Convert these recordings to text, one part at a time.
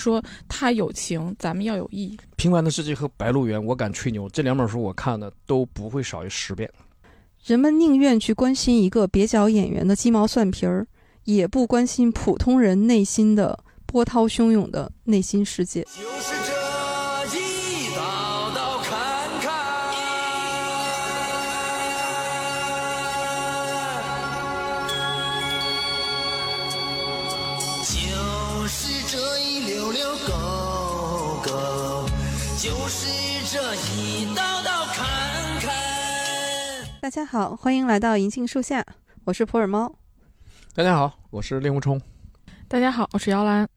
说他有情，咱们要有义。《平凡的世界》和《白鹿原》，我敢吹牛，这两本书我看的都不会少于十遍。人们宁愿去关心一个蹩脚演员的鸡毛蒜皮儿，也不关心普通人内心的波涛汹涌的内心世界。就是大家好，欢迎来到银杏树下，我是普洱猫。大家好，我是令狐冲。大家好，我是姚兰。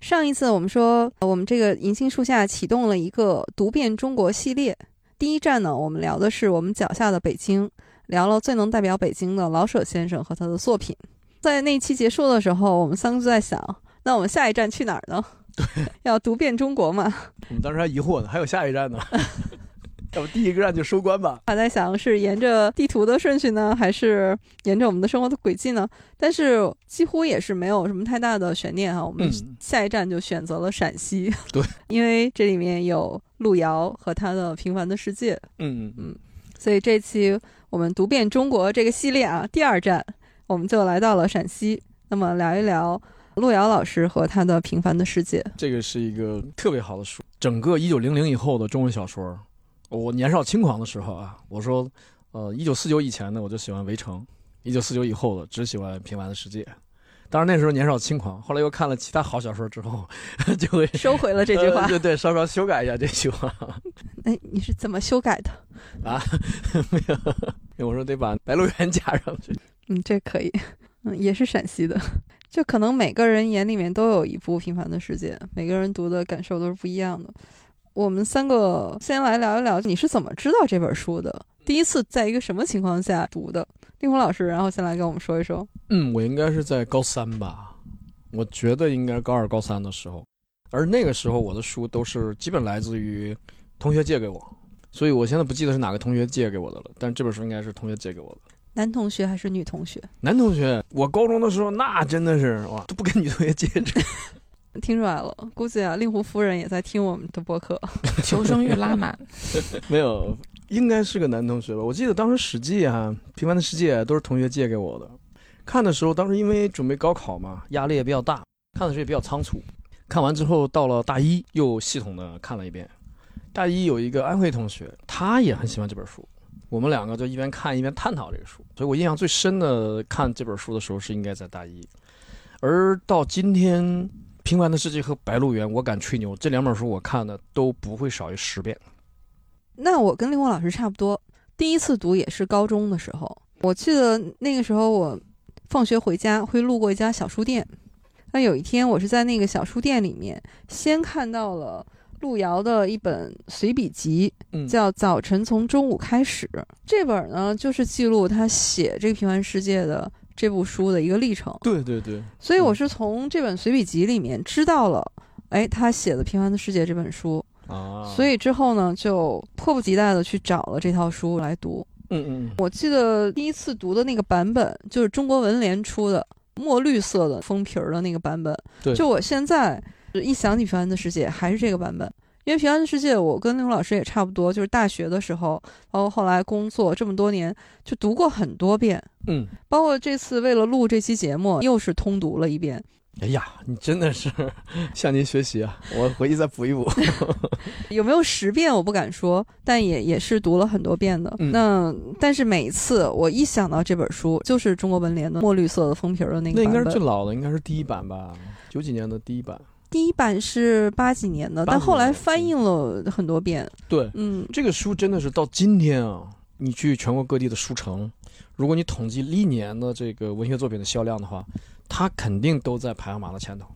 上一次我们说，呃我们这个银杏树下启动了一个读遍中国系列。第一站呢，我们聊的是我们脚下的北京，聊了最能代表北京的老舍先生和他的作品。在那一期结束的时候，我们三个就在想，那我们下一站去哪儿呢？对，要读遍中国嘛。我们当时还疑惑呢，还有下一站呢，要不第一个站就收官吧？还在想是沿着地图的顺序呢，还是沿着我们的生活的轨迹呢？但是几乎也是没有什么太大的悬念哈。我们嗯下一站就选择了陕西，对，因为这里面有路遥和他的《平凡的世界》，嗯嗯嗯，所以这期我们读遍中国这个系列啊，第二站我们就来到了陕西，那么聊一聊路遥老师和他的《平凡的世界》。这个是一个特别好的书。整个一九零零以后的中文小说，我年少轻狂的时候啊，我说，呃，一九四九以前呢我就喜欢《围城》，一九四九以后的只喜欢《平凡的世界》。当然那时候年少轻狂，后来又看了其他好小说之后，就会收回了这句话呃，对对，稍稍修改一下这句话哎，你是怎么修改的？啊，没有，我说得把《白鹿原》加上去。嗯，这可以，嗯，也是陕西的。就可能每个人眼里面都有一部《平凡的世界》，每个人读的感受都是不一样的。我们三个先来聊一聊，你是怎么知道这本书的？第一次在一个什么情况下读的？令狐老师，然后先来跟我们说一说。嗯，我应该是在高三吧，我觉得应该高二、高三的时候，而那个时候我的书都是基本来自于同学借给我，所以我现在不记得是哪个同学借给我的了，但这本书应该是同学借给我的。男同学还是女同学？男同学，我高中的时候那真的是哇，都不跟女同学借这个。听出来了，估计啊，令狐夫人也在听我们的播客。求生欲拉满，没有，应该是个男同学吧？我记得当时《史记》啊，《平凡的世界》都是同学借给我的。看的时候，当时因为准备高考嘛，压力也比较大，看的时候也比较仓促。看完之后，到了大一又系统的看了一遍。大一有一个安徽同学，他也很喜欢这本书，我们两个就一边看一边探讨这个书。所以我印象最深的看这本书的时候是应该在大一。而到今天，《平凡的世界》和《白鹿原》，我敢吹牛，这两本书我看的都不会少于十遍。那我跟令狐老师差不多，第一次读也是高中的时候。我记得那个时候我放学回家会路过一家小书店，那有一天我是在那个小书店里面先看到了路遥的一本随笔集，嗯，叫《早晨从中午开始》。这本呢就是记录他写这个《平凡世界》的这部书的一个历程。对对对，所以我是从这本随笔集里面知道了，哎，他写的《平凡的世界》这本书。啊，所以之后呢，就迫不及待的去找了这套书来读。嗯嗯我记得第一次读的那个版本，就是中国文联出的墨绿色的封皮儿的那个版本。对就我现在一想起《平凡的世界》，还是这个版本。因为《平安的世界》，我跟刘老师也差不多，就是大学的时候，包括后来工作这么多年，就读过很多遍。嗯，包括这次为了录这期节目，又是通读了一遍。哎呀，你真的是向您学习啊！我回去再补一补。有没有十遍我不敢说，但也也是读了很多遍的。嗯那但是每一次我一想到这本书，就是中国文联的墨绿色的封皮儿的那个版本。那应该是最老的，应该是第一版吧，九几年的第一版。第一版是八几年的，但后来翻译了很多遍。对，嗯，这个书真的是到今天啊，你去全国各地的书城，如果你统计历年的这个文学作品的销量的话，它肯定都在排行榜的前头。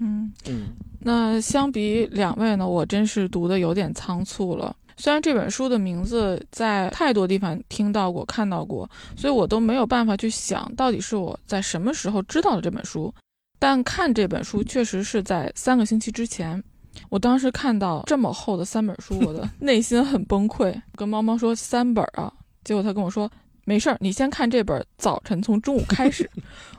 嗯，嗯，那相比两位呢，我真是读的有点仓促了。虽然这本书的名字在太多地方听到过、看到过，所以我都没有办法去想到底是我在什么时候知道的这本书。但看这本书确实是在三个星期之前。我当时看到这么厚的三本书，我的 内心很崩溃，跟猫猫说三本啊，结果他跟我说没事儿，你先看这本《早晨从中午开始 》。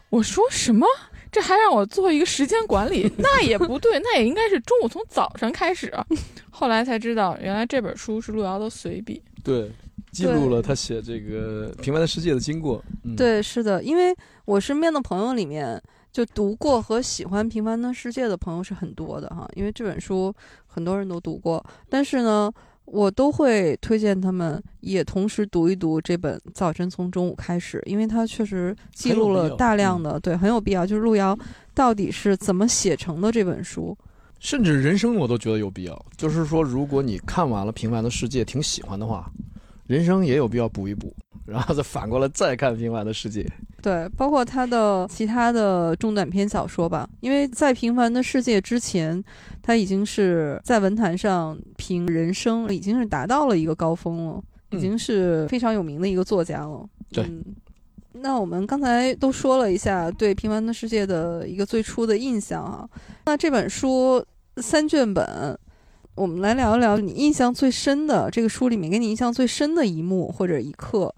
我说什么？这还让我做一个时间管理，那也不对，那也应该是中午从早上开始。后来才知道，原来这本书是路遥的随笔。对，记录了他写这个《平凡的世界》的经过。嗯，对，是的，因为我身边的朋友里面，就读过和喜欢《平凡的世界》的朋友是很多的哈，因为这本书很多人都读过，但是呢。我都会推荐他们也同时读一读这本《早晨从中午开始》，因为它确实记录了大量的，对，很有必要。就是路遥到底是怎么写成的这本书？甚至人生我都觉得有必要。就是说，如果你看完了《平凡的世界》挺喜欢的话，人生也有必要补一补，然后再反过来再看《平凡的世界》。对，包括他的其他的中短篇小说吧，因为在《平凡的世界》之前，他已经是在文坛上凭人生已经是达到了一个高峰了，已经是非常有名的一个作家了。对，那我们刚才都说了一下对《平凡的世界》的一个最初的印象啊，那这本书三卷本，我们来聊一聊你印象最深的这个书里面给你印象最深的一幕或者一刻。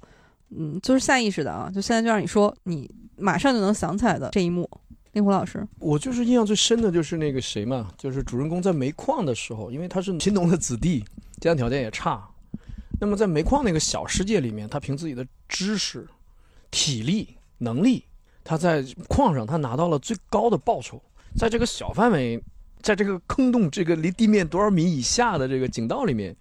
嗯，就是下意识的啊，就现在就让你说，你马上就能想起来的这一幕。令狐老师，我就是印象最深的就是那个谁嘛，就是主人公在煤矿的时候，因为他是贫农的子弟，家庭条件也差。那么在煤矿那个小世界里面，他凭自己的知识、体力、能力，他在矿上他拿到了最高的报酬。在这个小范围，在这个坑洞这个离地面多少米以下的这个井道里面。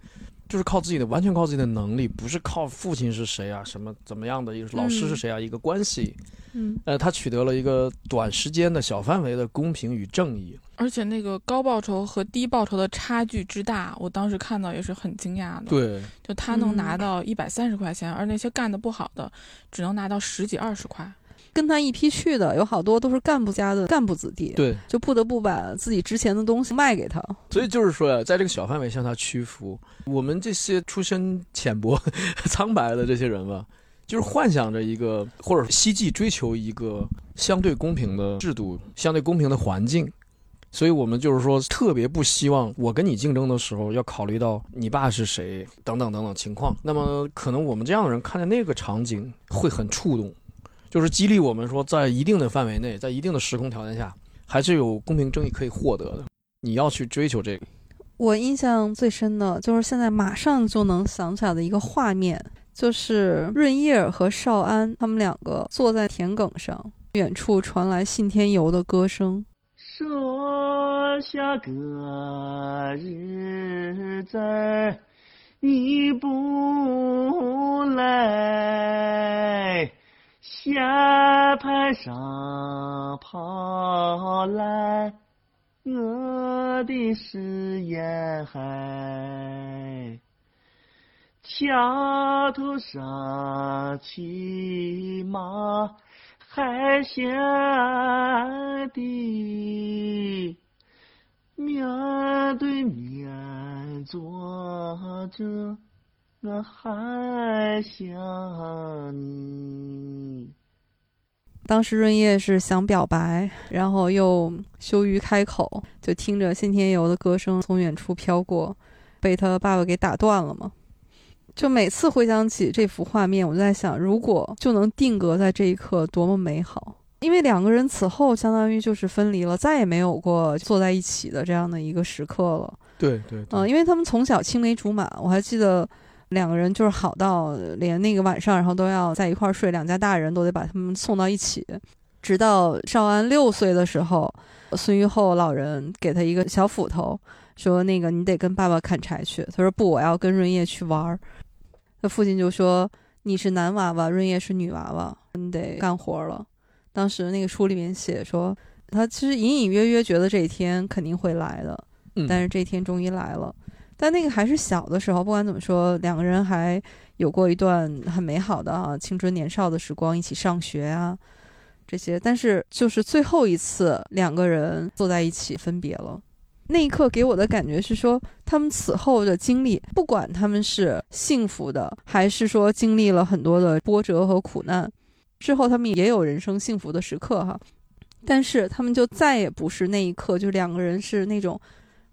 就是靠自己的，完全靠自己的能力，不是靠父亲是谁啊，什么怎么样的一个老师是谁啊，一个关系，嗯，呃，他取得了一个短时间的小范围的公平与正义，而且那个高报酬和低报酬的差距之大，我当时看到也是很惊讶的。对，就他能拿到一百三十块钱，而那些干的不好的，只能拿到十几二十块。跟他一批去的有好多都是干部家的干部子弟，对，就不得不把自己值钱的东西卖给他。所以就是说呀，在这个小范围向他屈服，我们这些出身浅薄、苍白的这些人吧，就是幻想着一个或者希冀追求一个相对公平的制度、相对公平的环境，所以我们就是说特别不希望我跟你竞争的时候要考虑到你爸是谁等等等等情况。那么可能我们这样的人看见那个场景会很触动。就是激励我们说，在一定的范围内，在一定的时空条件下，还是有公平正义可以获得的。你要去追求这个。我印象最深的就是现在马上就能想起来的一个画面，就是润叶和少安他们两个坐在田埂上，远处传来信天游的歌声。说下个日子你不来。下盘上跑来，我的是沿海，桥头上骑马海下的，面对面坐着。我还想你。当时润叶是想表白，然后又羞于开口，就听着信天游的歌声从远处飘过，被他爸爸给打断了嘛。就每次回想起这幅画面，我就在想，如果就能定格在这一刻，多么美好！因为两个人此后相当于就是分离了，再也没有过坐在一起的这样的一个时刻了。对对，嗯，因为他们从小青梅竹马，我还记得。两个人就是好到连那个晚上，然后都要在一块儿睡，两家大人都得把他们送到一起。直到少安六岁的时候，孙玉厚老人给他一个小斧头，说：“那个你得跟爸爸砍柴去。”他说：“不，我要跟润叶去玩儿。”他父亲就说：“你是男娃娃，润叶是女娃娃，你得干活了。”当时那个书里面写说，他其实隐隐约约觉得这一天肯定会来的，但是这一天终于来了。但那个还是小的时候，不管怎么说，两个人还有过一段很美好的啊青春年少的时光，一起上学啊这些。但是就是最后一次两个人坐在一起分别了，那一刻给我的感觉是说，他们此后的经历，不管他们是幸福的，还是说经历了很多的波折和苦难，之后他们也有人生幸福的时刻哈。但是他们就再也不是那一刻，就两个人是那种。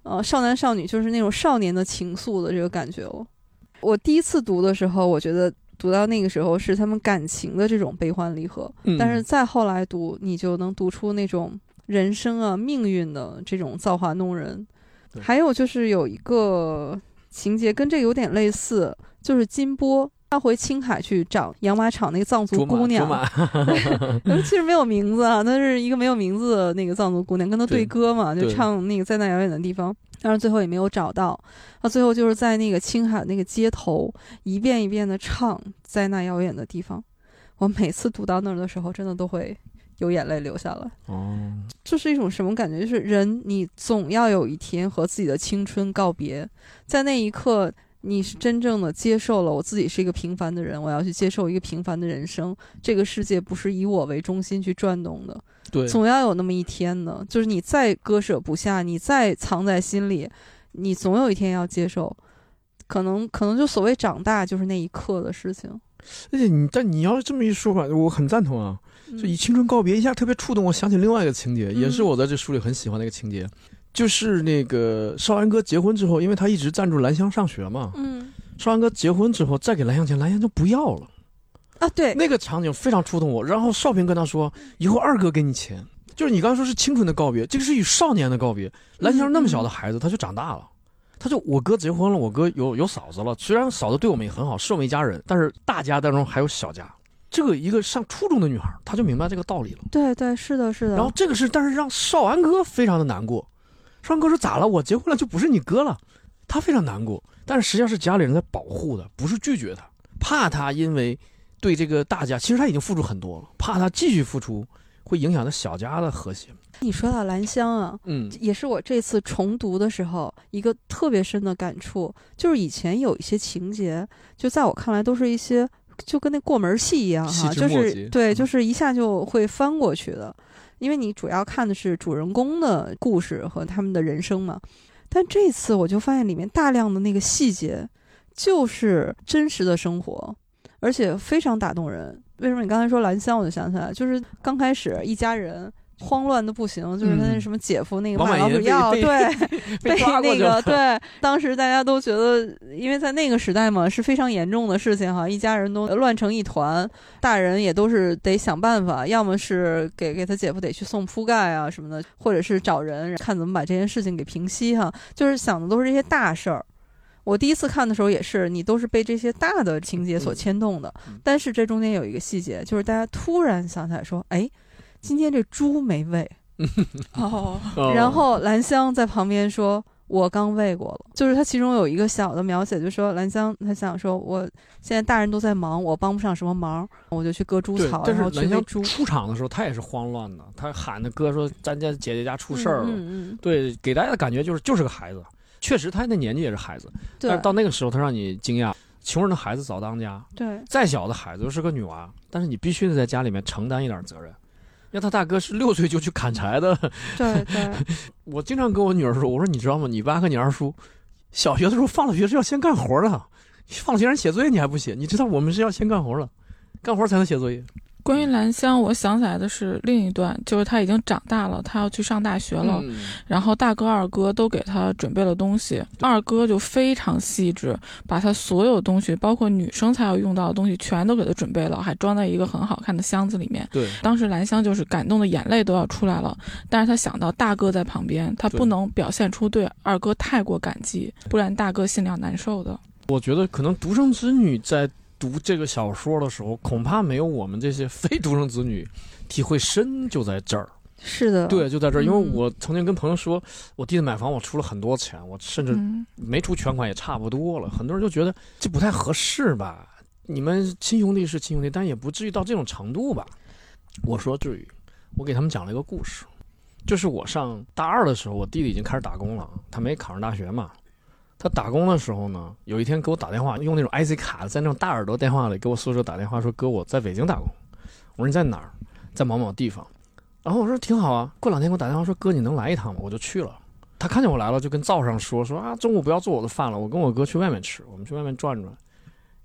呃，少男少女就是那种少年的情愫的这个感觉哦。我第一次读的时候，我觉得读到那个时候是他们感情的这种悲欢离合，嗯但是再后来读，你就能读出那种人生啊、命运的这种造化弄人。还有就是有一个情节跟这个有点类似，就是金波他回青海去找养马场那个藏族姑娘 其实没有名字啊，她是一个没有名字的那个藏族姑娘，跟他对对歌嘛，就唱那个在那遥远的地方，但是最后也没有找到。他最后就是在那个青海那个街头，一遍一遍的唱在那遥远的地方。我每次读到那儿的时候，真的都会有眼泪流下来。哦，这是一种什么感觉？就是人，你总要有一天和自己的青春告别，在那一刻，你是真正的接受了我自己是一个平凡的人，我要去接受一个平凡的人生。这个世界不是以我为中心去转动的，对，总要有那么一天的，就是你再割舍不下，你再藏在心里，你总有一天要接受。可能可能就所谓长大，就是那一刻的事情。而且你，但你要是这么一说吧，我很赞同啊。就以嗯青春告别，一下特别触动我，想起另外一个情节，嗯也是我在这书里很喜欢的一个情节，就是那个少安哥结婚之后，因为他一直赞助兰香上学嘛，嗯少安哥结婚之后再给兰香钱，兰香就不要了，啊，对，那个场景非常触动我。然后少平跟他说，以后二哥给你钱，就是你刚刚说是青春的告别，这个是与少年的告别。兰香那么小的孩子，他就长大了。他就我哥结婚了，我哥有有嫂子了。虽然嫂子对我们也很好，是我们一家人，但是大家当中还有小家。这个一个上初中的女孩，她就明白这个道理了。对对，是的，是的。然后这个是，但是让少安哥非常的难过。少安哥说咋了？我结婚了就不是你哥了，他非常难过。但是实际上是家里人在保护他，不是拒绝他，怕他因为对这个大家，其实他已经付出很多了，怕他继续付出会影响他小家的和谐。你说到兰香啊，嗯也是我这次重读的时候一个特别深的感触，就是以前有一些情节，就在我看来都是一些就跟那过门戏一样细哈，就是对，嗯就是一下就会翻过去的，因为你主要看的是主人公的故事和他们的人生嘛。但这次我就发现里面大量的那个细节，就是真实的生活，而且非常打动人。为什么你刚才说兰香，我就想起来，就是刚开始一家人慌乱的不行，就是他那嗯什么姐夫那个王卖老鼠满爷被被药，对，被 那个。对，当时大家都觉得，因为在那个时代嘛，是非常严重的事情哈，一家人都乱成一团，大人也都是得想办法，要么是给给他姐夫得去送铺盖啊什么的，或者是找人看怎么把这件事情给平息哈，就是想的都是这些大事儿。我第一次看的时候也是，你都是被这些大的情节所嗯牵动的，嗯但是这中间有一个细节，就是大家突然想起来说，哎，今天这猪没喂，哦，哦然后兰香在旁边说：“我刚喂过了。”就是他其中有一个小的描写，就说兰香他想说：“我现在大人都在忙，我帮不上什么忙，我就去割猪草，，然后去喂猪。出场的时候，他也是慌乱的，他喊他哥说：“咱家姐姐家出事儿了。嗯嗯，对，给大家的感觉就是就是个孩子，确实他那年纪也是孩子，但是到那个时候他让你惊讶，穷人的孩子早当家，对再小的孩子都是个女娃，但是你必须得在家里面承担一点责任。因为他大哥是六岁就去砍柴的，对 对，我经常跟我女儿说，我说你知道吗？你爸和你二叔，小学的时候放了学是要先干活的，放学让人写作业你还不写，你知道我们是要先干活的，干活才能写作业。关于兰香，我想起来的是另一段，就是他已经长大了，他要去上大学了，嗯然后大哥、二哥都给他准备了东西，二哥就非常细致，把他所有东西，包括女生才要用到的东西，全都给他准备了，还装在一个很好看的箱子里面。对，当时兰香就是感动的眼泪都要出来了，但是他想到大哥在旁边，他不能表现出对二哥太过感激，不然大哥心里要难受的。我觉得可能独生子女在读这个小说的时候，恐怕没有我们这些非独生子女体会深，就在这儿。是的，对，就在这儿，因为嗯我曾经跟朋友说，我弟弟买房，我出了很多钱，我甚至嗯，没出全款也差不多了。很多人就觉得这不太合适吧？你们亲兄弟是亲兄弟，但也不至于到这种程度吧？我说至于，我给他们讲了一个故事，就是我上大二的时候，我弟弟已经开始打工了，他没考上大学嘛。他打工的时候呢，有一天给我打电话，用那种 IC 卡，在那种大耳朵电话里给我宿舍打电话说：“哥，我在北京打工。”我说：“你在哪儿？在某某地方。”然后我说：“挺好啊。”过两天给我打电话说：“哥，你能来一趟吗？”我就去了。他看见我来了，就跟灶上说说啊，中午不要做我的饭了，我跟我哥去外面吃。我们去外面转转，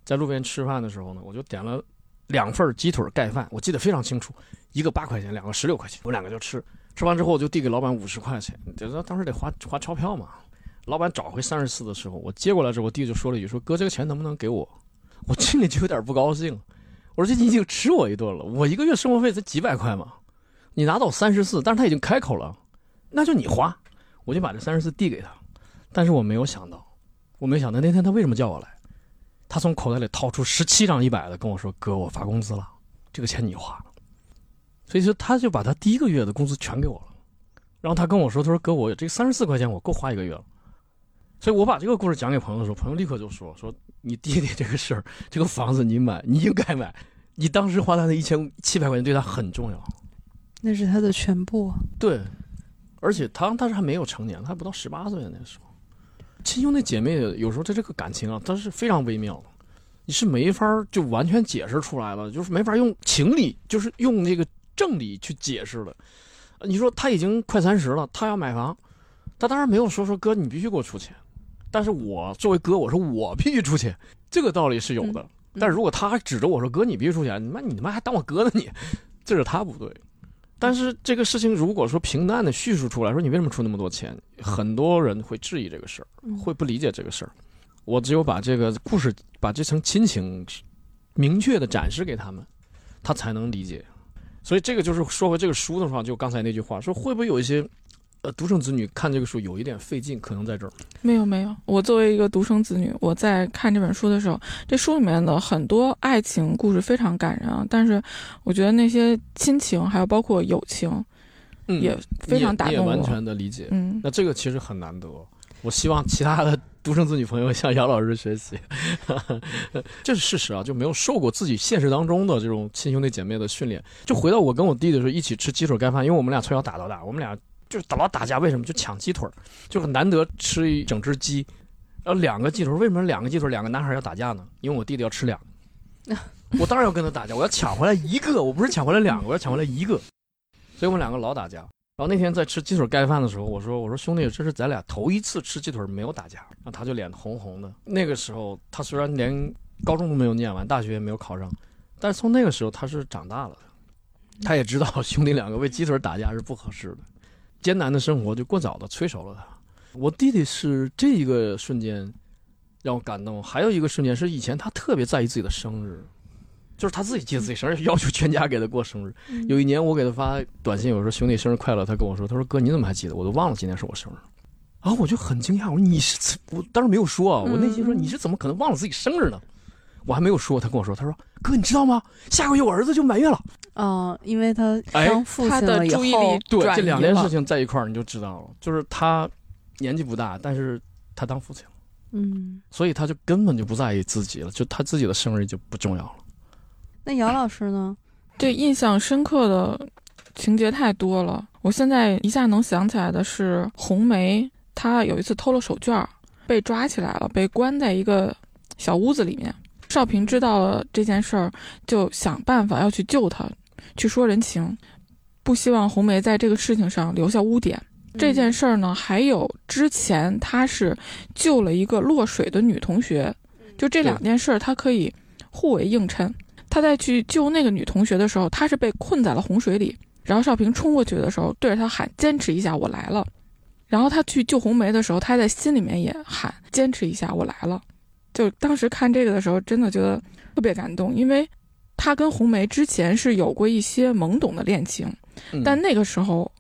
在路边吃饭的时候呢，我就点了两份鸡腿盖饭，我记得非常清楚，一个八块钱，两个十六块钱，我两个就吃。吃完之后，我就递给老板五十块钱，就是当时得花花钞票嘛。老板找回三十四的时候，我接过来之后，我弟就说了一句说：“哥，这个钱能不能给我？” 我心里就有点不高兴。我说这你已经吃我一顿了，我一个月生活费才几百块嘛，你拿到三十四，但是他已经开口了，那就你花，我就把这三十四递给他。但是我没有想到，我没想到那天他为什么叫我来，他从口袋里掏出十七张一百的，跟我说：“哥，我发工资了，这个钱你花。”所以说，他就把他第一个月的工资全给我了。然后他跟我说：“他说哥，我这三十四块钱我够花一个月了。”所以我把这个故事讲给朋友的时候，朋友立刻就说：“说你弟弟这个事儿，这个房子你买，你应该买。你当时花他那一千七百块钱对他很重要。那是他的全部。对，而且他当时还没有成年，他还不到十八岁那时候。亲兄弟姐妹有时候他这个感情啊，它是非常微妙的，你是没法就完全解释出来了，就是没法用情理，就是用那个正理去解释的。你说他已经快三十了，他要买房，他当然没有说说哥你必须给我出钱，但是我作为哥，我说我必须出钱，这个道理是有的。但是如果他还指着我说哥你必须出钱，你妈你他妈还当我哥呢你，这是他不对。但是这个事情如果说平淡的叙述出来，说你为什么出那么多钱，很多人会质疑这个事儿，会不理解这个事儿。我只有把这个故事，把这层亲情明确的展示给他们，他才能理解。所以这个就是说回这个书的话，就刚才那句话，说会不会有一些呃独生子女看这个书有一点费劲，可能在这儿。没有没有，我作为一个独生子女，我在看这本书的时候，这书里面的很多爱情故事非常感人啊，但是我觉得那些亲情还有包括友情，嗯也非常打动我。也完全的理解。嗯，那这个其实很难得，我希望其他的独生子女朋友向杨老师学习，这是事实啊，就没有受过自己现实当中的这种亲兄弟姐妹的训练。就回到我跟我弟的时候，一起吃鸡腿盖饭，因为我们俩从小打到大，我们俩就是打架，为什么就抢鸡腿儿，就很难得吃一整只鸡，然后两个鸡腿，为什么两个鸡腿两个男孩要打架呢？因为我弟弟要吃两个，我当然要跟他打架，我要抢回来一个，我不是抢回来两个，我要抢回来一个，所以我们两个老打架。然后那天在吃鸡腿盖饭的时候，我说：“我说兄弟，这是咱俩头一次吃鸡腿没有打架。”然后他就脸红红的。那个时候他虽然连高中都没有念完，大学也没有考上，但是从那个时候他是长大了的，他也知道兄弟两个为鸡腿打架是不合适的，艰难的生活就过早的催熟了他。我弟弟是这一个瞬间让我感动，还有一个瞬间是以前他特别在意自己的生日。就是他自己记得自己生日，要求全家给他过生日。有一年我给他发短信，我说兄弟生日快乐，他跟我说，他说哥你怎么还记得？我都忘了今天是我生日。然后我就很惊讶，我说你是我当时没有说啊，我内心说你是怎么可能忘了自己生日呢？我还没有说，他跟我说，他说哥你知道吗？下个月我儿子就满月了。嗯，因为他哎当父他的亲了以后注意力，对，这两件事情在一块儿你就知道了，就是他年纪不大，但是他当父亲了，嗯，所以他就根本就不在意自己了，就他自己的生日就不重要了。那姚老师呢？这印象深刻的情节太多了，我现在一下能想起来的是红梅，她有一次偷了手绢儿，被抓起来了，被关在一个小屋子里面。少平知道了这件事儿，就想办法要去救她，去说人情，不希望红梅在这个事情上留下污点。这件事儿呢，还有之前他是救了一个落水的女同学，就这两件事儿，他可以互为映衬。他在去救那个女同学的时候，他是被困在了洪水里，然后少平冲过去的时候，对着他喊：“坚持一下，我来了。”然后他去救红梅的时候，他在心里面也喊：“坚持一下，我来了。”就当时看这个的时候，真的觉得特别感动，因为他跟红梅之前是有过一些懵懂的恋情，嗯但那个时候，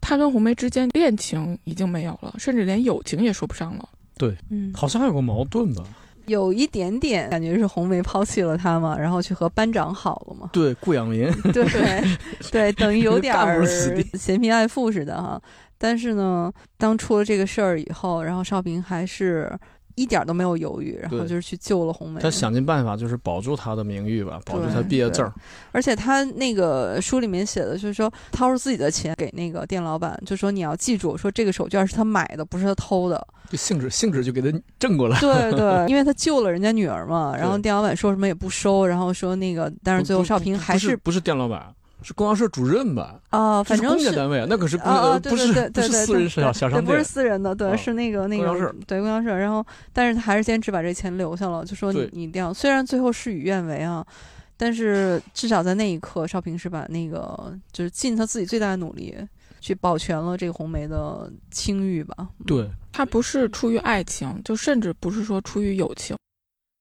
他跟红梅之间恋情已经没有了，甚至连友情也说不上了。对嗯，好像还有个矛盾吧？有一点点感觉是红梅抛弃了他嘛，然后去和班长好了嘛。对，顾养民。对对对，等于有点 儿嫌贫爱富似的哈。但是呢，当出了这个事儿以后，然后少平还是一点儿都没有犹豫，然后就是去救了红梅。他想尽办法就是保住他的名誉吧，保住他毕业证儿。而且他那个书里面写的就是说，掏出自己的钱给那个店老板，就说你要记住，说这个手绢是他买的，不是他偷的。就性质性质就给他正过来。对对，因为他救了人家女儿嘛，然后店老板说什么也不收，然后说那个，但是最后不少平还不是不是店老板，是供销社主任吧？啊，反正是公家单位，那可是公啊啊，呃不是对对对不是对对对，私人小商店不是。私人的，对，啊是那个那个公交社对供销社。然后，但是他还是坚持把这钱留下了，就说你你一定要，虽然最后事与愿违啊，但是至少在那一刻，少平是把那个就是尽他自己最大的努力去保全了这个红梅的清誉吧。嗯，对，他不是出于爱情，就甚至不是说出于友情，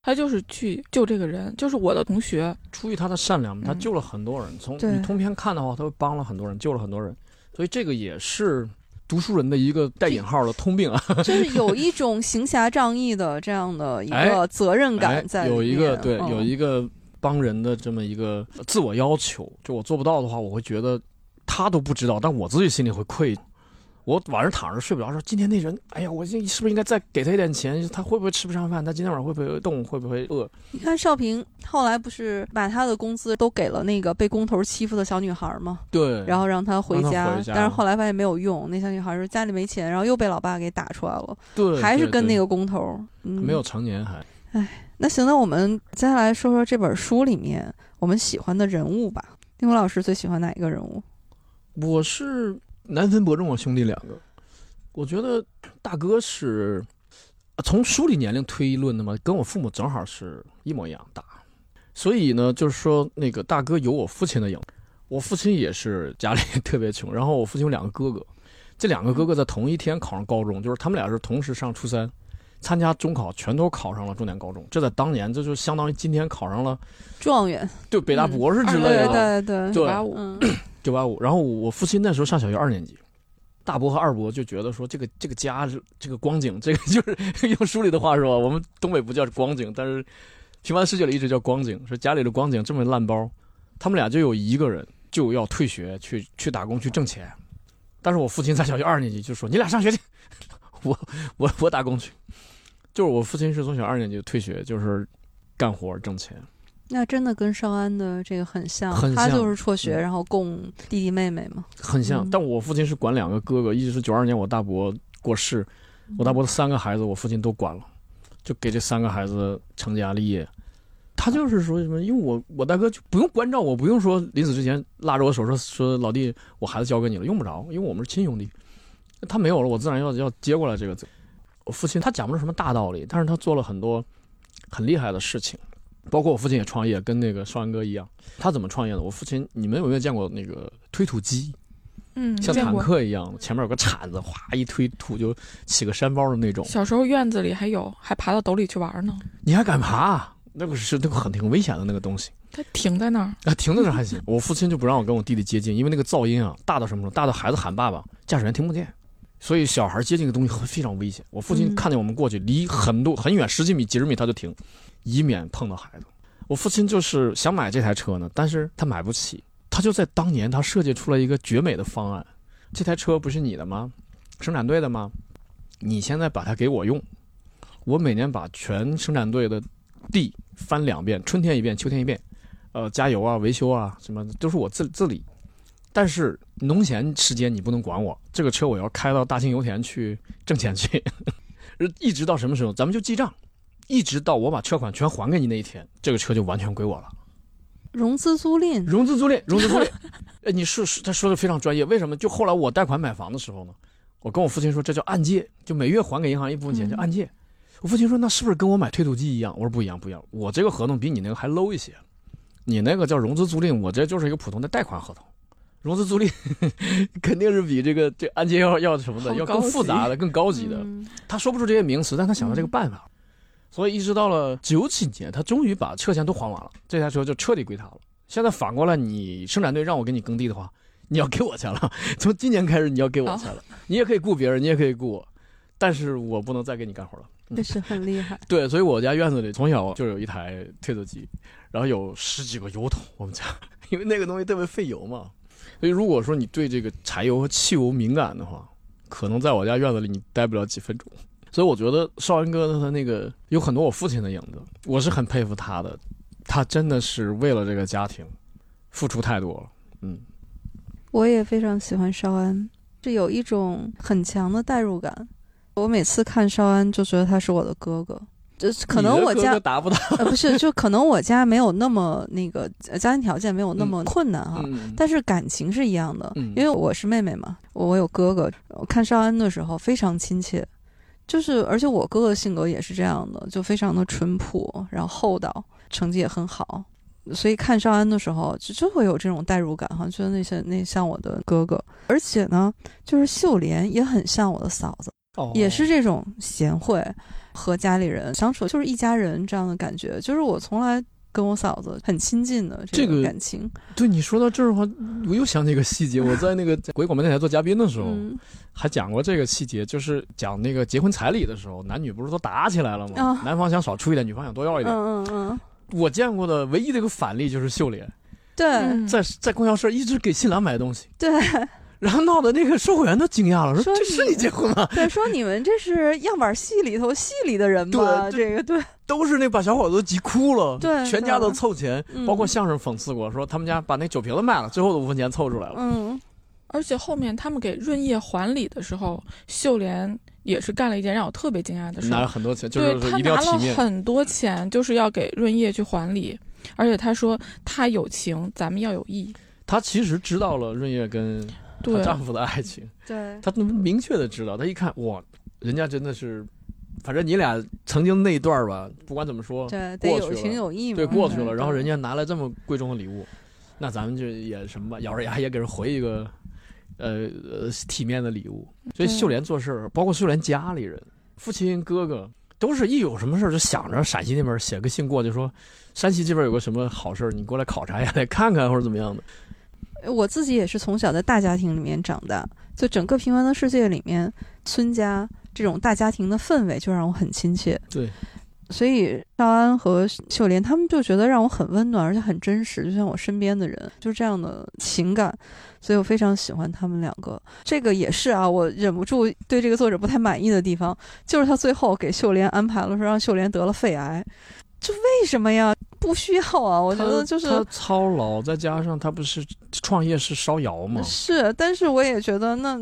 他就是去救这个人，就是我的同学。出于他的善良，他嗯救了很多人。从你通篇看的话，他会帮了很多人，救了很多人，所以这个也是读书人的一个带引号的通病啊。就是有一种行侠仗义的这样的一哎个责任哎感在。有一个对，嗯有一个帮人的这么一个自我要求，就我做不到的话，我会觉得他都不知道，但我自己心里会愧。我晚上躺着睡不着，说今天那人，哎呀，我这是不是应该再给他一点钱？他会不会吃不上饭？他今天晚上会不会冻？会不会饿？你看少平后来不是把他的工资都给了那个被工头欺负的小女孩吗？对，然后让她回家，回家但是后来发现没有用，那小女孩说家里没钱，然后又被老爸给打出来了，对，还是跟那个个工头。嗯，没有。成年还。哎那行，那我们接下来说说这本书里面我们喜欢的人物吧。丁武老师最喜欢哪一个人物？我是难分伯仲啊，兄弟两个。我觉得大哥是呃从书里年龄推论的嘛，跟我父母正好是一模一样大，所以呢，就是说那个大哥有我父亲的影。我父亲也是家里特别穷，然后我父亲有两个哥哥，这两个哥哥在同一天考上高中，就是他们俩是同时上初三，参加中考全都考上了重点高中。这在当年这就相当于今天考上了状元对北大博士之类对的。对对，对八五，嗯，九八五。然后我父亲那时候上小学二年级，大伯和二伯就觉得说这个这个家是这个光景，这个就是 用书里的话说，我们东北不叫光景，但是平凡世界里一直叫光景，说家里的光景这么烂包，他们俩就有一个人就要退学去去打工去挣钱，但是我父亲在小学二年级就说你俩上学去，我我我打工去，就是我父亲是从小二年级就退学，就是干活挣钱。那真的跟少安的这个很像，很像他就是辍学，嗯然后供弟弟妹妹嘛。很像，嗯但我父亲是管两个哥哥，一直是九二年我大伯过世，我大伯的三个孩子，我父亲都管了，就给这三个孩子成家立业。他就是说什么，因为我我大哥就不用关照我，不用说临死之前拉着我手说说老弟，我孩子交给你了，用不着，因为我们是亲兄弟。他没有了，我自然要要接过来这个责。我父亲他讲不出什么大道理，但是他做了很多很厉害的事情，包括我父亲也创业，跟那个少安哥一样。他怎么创业的？我父亲，你们有没有见过那个推土机？嗯，像坦。克一样，前面有个铲子，哗一推土就起个山包的那种。小时候院子里还有，还爬到斗里去玩呢。你还敢爬？那个是那个很挺危险的那个东西它停在那儿，啊，停在那儿还行。我父亲就不让我跟我弟弟接近，因为那个噪音啊大到什么程度？大到孩子喊爸爸，驾驶员听不见，所以小孩接近的东西很非常危险。我父亲嗯看见我们过去，离很多很远，十几米、几十米他就停，以免碰到孩子。我父亲就是想买这台车呢，但是他买不起，他就在当年他设计出了一个绝美的方案。这台车不是你的吗？生产队的吗？你现在把它给我用，我每年把全生产队的地翻两遍，春天一遍，秋天一遍，呃，加油啊、维修啊，什么都是我自自理。但是农闲时间你不能管我，这个车我要开到大庆油田去挣钱去，一直到什么时候？咱们就记账，一直到我把车款全还给你那一天，这个车就完全归我了。融资租赁，融资租赁，融资租赁。哎，你是是他说的非常专业。为什么？就后来我贷款买房的时候呢，我跟我父亲说这叫按揭，就每月还给银行一部分钱嗯叫按揭。我父亲说那是不是跟我买推土机一样？我说不一样，不一样。我这个合同比你那个还 low 一些，你那个叫融资租赁，我这就是一个普通的贷款合同。融资租赁 肯定是比这个这按揭要要什么的要更复杂的、更高级的。嗯他说不出这些名词，但他想到这个办法，所以一直到了九几年，他终于把车钱都还完了，这台车就彻底归他了。现在反过来，你生产队让我给你耕地的话，你要给我钱了。从今年开始，你要给我钱了。你也可以雇别人，你也可以雇我，但是我不能再给你干活了。那是很厉害。对，所以我家院子里从小就有一台推土机，然后有十几个油桶。我们家因为那个东西特别费油嘛，所以如果说你对这个柴油和汽油敏感的话，可能在我家院子里你待不了几分钟。所以我觉得少安哥的他那个有很多我父亲的影子，我是很佩服他的。他真的是为了这个家庭付出太多了。嗯，我也非常喜欢少安，是有一种很强的代入感。我每次看少安就觉得他是我的哥哥，就是可能我家达不到。呃不是，就可能我家没有那么那个呃家庭条件没有那么困难哈，嗯，但是感情是一样的，嗯因为我是妹妹嘛，我有哥哥，我看少安的时候非常亲切，就是而且我哥哥性格也是这样的，就非常的淳朴，然后厚道，成绩也很好，所以看少安的时候就就会有这种代入感哈，觉得那些那像我的哥哥，而且呢，就是秀莲也很像我的嫂子。哦。也是这种贤惠，和家里人相处就是一家人这样的感觉，就是我从来跟我嫂子很亲近的这个个感情。对你说到这儿的话，我又想起一个细节，我在那个国际广播电台做嘉宾的时候，嗯还讲过这个细节，就是讲那个结婚彩礼的时候，男女不是都打起来了吗？啊男方想少出一点，女方想多要一点。嗯嗯嗯，我见过的唯一的一个反例就是秀莲，对、嗯在在供销社一直给新郎买东西，对然后闹得那个售货员都惊讶了，说说这是你你结婚吗？对，说你们这是样板戏里头戏里的人吗？对这个对，都是那把小伙子都急哭了，对全家都凑钱，嗯包括相声讽刺过，说他们家把那酒瓶子卖了，最后的五分钱凑出来了。嗯而且后面他们给润叶还礼的时候，秀莲也是干了一件让我特别惊讶的事拿了。很多钱，就对是一定他拿了。很多钱，就是要给润叶去还礼。而且他说他有情，咱们要有义。他其实知道了润叶跟她，丈夫的爱情，对，她明确的知道。她一看，哇，人家真的是，反正你俩曾经那一段吧，不管怎么说，对，得有过去了情有义嘛。对，过去了。然后人家拿来这么贵重的礼物，那咱们就也什么吧，咬着牙也给人回一个，呃呃体面的礼物。所以秀莲做事儿，包括秀莲家里人，父亲、哥哥，都是一有什么事儿就想着陕西那边写个信过去，说山西这边有个什么好事儿，你过来考察一下，来看看或者怎么样的。我自己也是从小在大家庭里面长大，就整个《平凡的世界》里面，孙家这种大家庭的氛围就让我很亲切。对，所以少安和秀莲他们就觉得让我很温暖，而且很真实，就像我身边的人，就这样的情感，所以我非常喜欢他们两个。这个也是啊，我忍不住对这个作者不太满意的地方，就是他最后给秀莲安排了说让秀莲得了肺癌，这为什么呀？不需要啊，我觉得就是他操劳，再加上他不是创业是烧窑吗？是，但是我也觉得那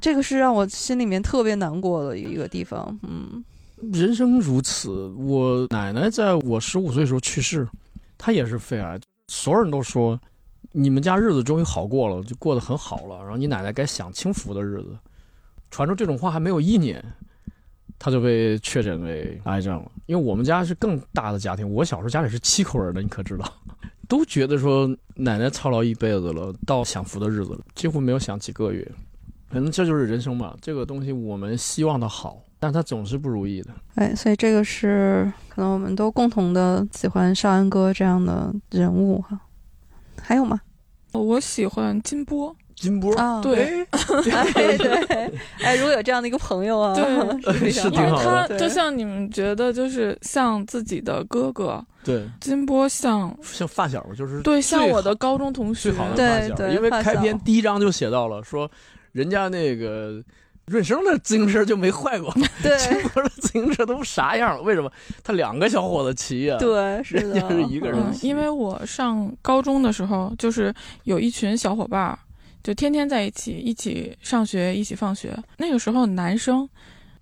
这个是让我心里面特别难过的一个地方。嗯人生如此，我奶奶在我十五岁的时候去世，她也是肺癌，所有人都说你们家日子终于好过了，就过得很好了，然后你奶奶该享清福的日子。传出这种话还没有一年，她就被确诊为癌症了。因为我们家是更大的家庭，我小时候家里是七口人的，你可知道？都觉得说奶奶操劳一辈子了，到享福的日子了，几乎没有享几个月。可能这就是人生吧，这个东西我们希望它好，但它总是不如意的。哎，所以这个是可能我们都共同的喜欢少安哥这样的人物哈。还有吗？我喜欢金波，金波啊对，哎。对，哎，如果有这样的一个朋友啊，对。是挺好的对他就像你们觉得就是像自己的哥哥，对，金波像像发小就是对像我的高中同学最，好的对发小，对因为开篇第一章就写到了说，人家那个润生的自行车就没坏过，对。金波的自行车都啥样了？为什么？他两个小伙子骑呀、对，是的，人家是一个人嗯，因为我上高中的时候，就是有一群小伙伴儿，就天天在一起，一起上学，一起放学。那个时候男生，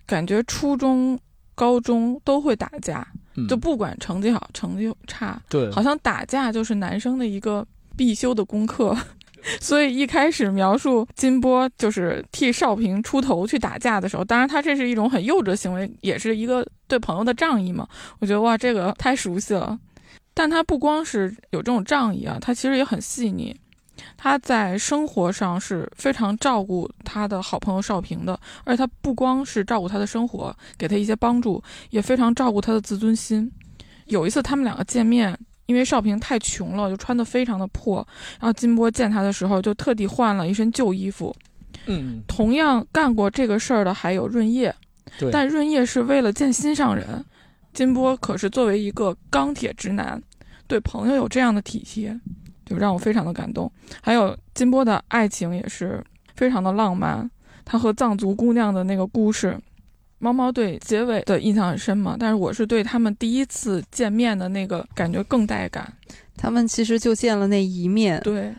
感觉初中、高中都会打架，嗯就不管成绩好成绩差，对，好像打架就是男生的一个必修的功课。所以一开始描述金波就是替少平出头去打架的时候，当然他这是一种很幼稚的行为，也是一个对朋友的仗义嘛。我觉得哇，这个太熟悉了。但他不光是有这种仗义啊，他其实也很细腻。他在生活上是非常照顾他的好朋友少平的，而且他不光是照顾他的生活，给他一些帮助，也非常照顾他的自尊心。有一次他们两个见面，因为少平太穷了，就穿得非常的破，然后金波见他的时候就特地换了一身旧衣服。嗯，同样干过这个事儿的还有润叶，对，但润叶是为了见心上人，金波可是作为一个钢铁直男，对朋友有这样的体贴，就让我非常的感动。还有金波的爱情也是非常的浪漫，他和藏族姑娘的那个故事，猫猫对结尾的印象很深嘛，但是我是对他们第一次见面的那个感觉更带感。他们其实就见了那一面，对，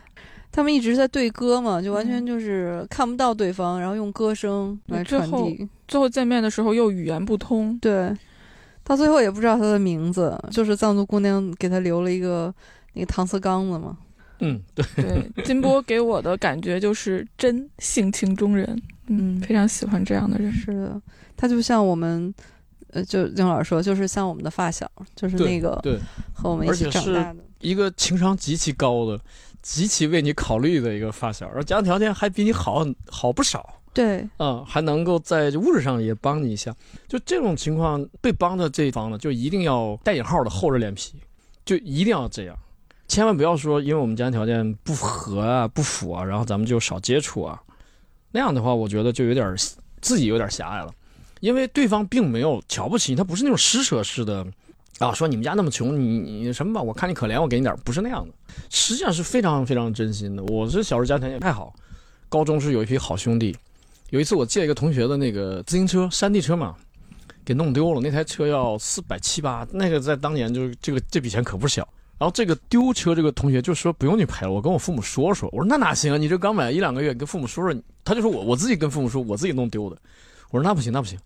他们一直在对歌嘛，就完全嗯就是看不到对方，然后用歌声来最后传递。最后见面的时候又语言不通，对，到最后也不知道他的名字，就是藏族姑娘给他留了一个那个搪瓷缸子嘛。嗯，对，对，金波给我的感觉就是真性情中人，嗯，嗯非常喜欢这样的人。是的，他就像我们，呃，就金老师说，就是像我们的发小，就是那个对，和我们一起长大的。一个情商极其高的、极其为你考虑的一个发小，而家庭条件还比你好好不少。对，嗯、还能够在物质上也帮你一下。就这种情况，被帮的这一方呢，就一定要带引号的厚着脸皮，就一定要这样，千万不要说因为我们家庭条件不合啊、不符啊，然后咱们就少接触啊。那样的话，我觉得就有点自己有点狭隘了，因为对方并没有瞧不起你，他不是那种施舍式的。啊，说你们家那么穷，你你什么吧？我看你可怜，我给你点，不是那样的，实际上是非常非常真心的。我是小时候家庭也太好，高中是有一批好兄弟，有一次我借一个同学的那个自行车，山地车嘛，给弄丢了。那台车要四百七八，那个在当年就是这个这笔钱可不小。然后这个丢车这个同学就说不用你赔了，我跟我父母说说。我说那哪行啊？你这刚买一两个月，跟父母说说。他就说我我自己跟父母说，我自己弄丢的。我说那不行，那不行。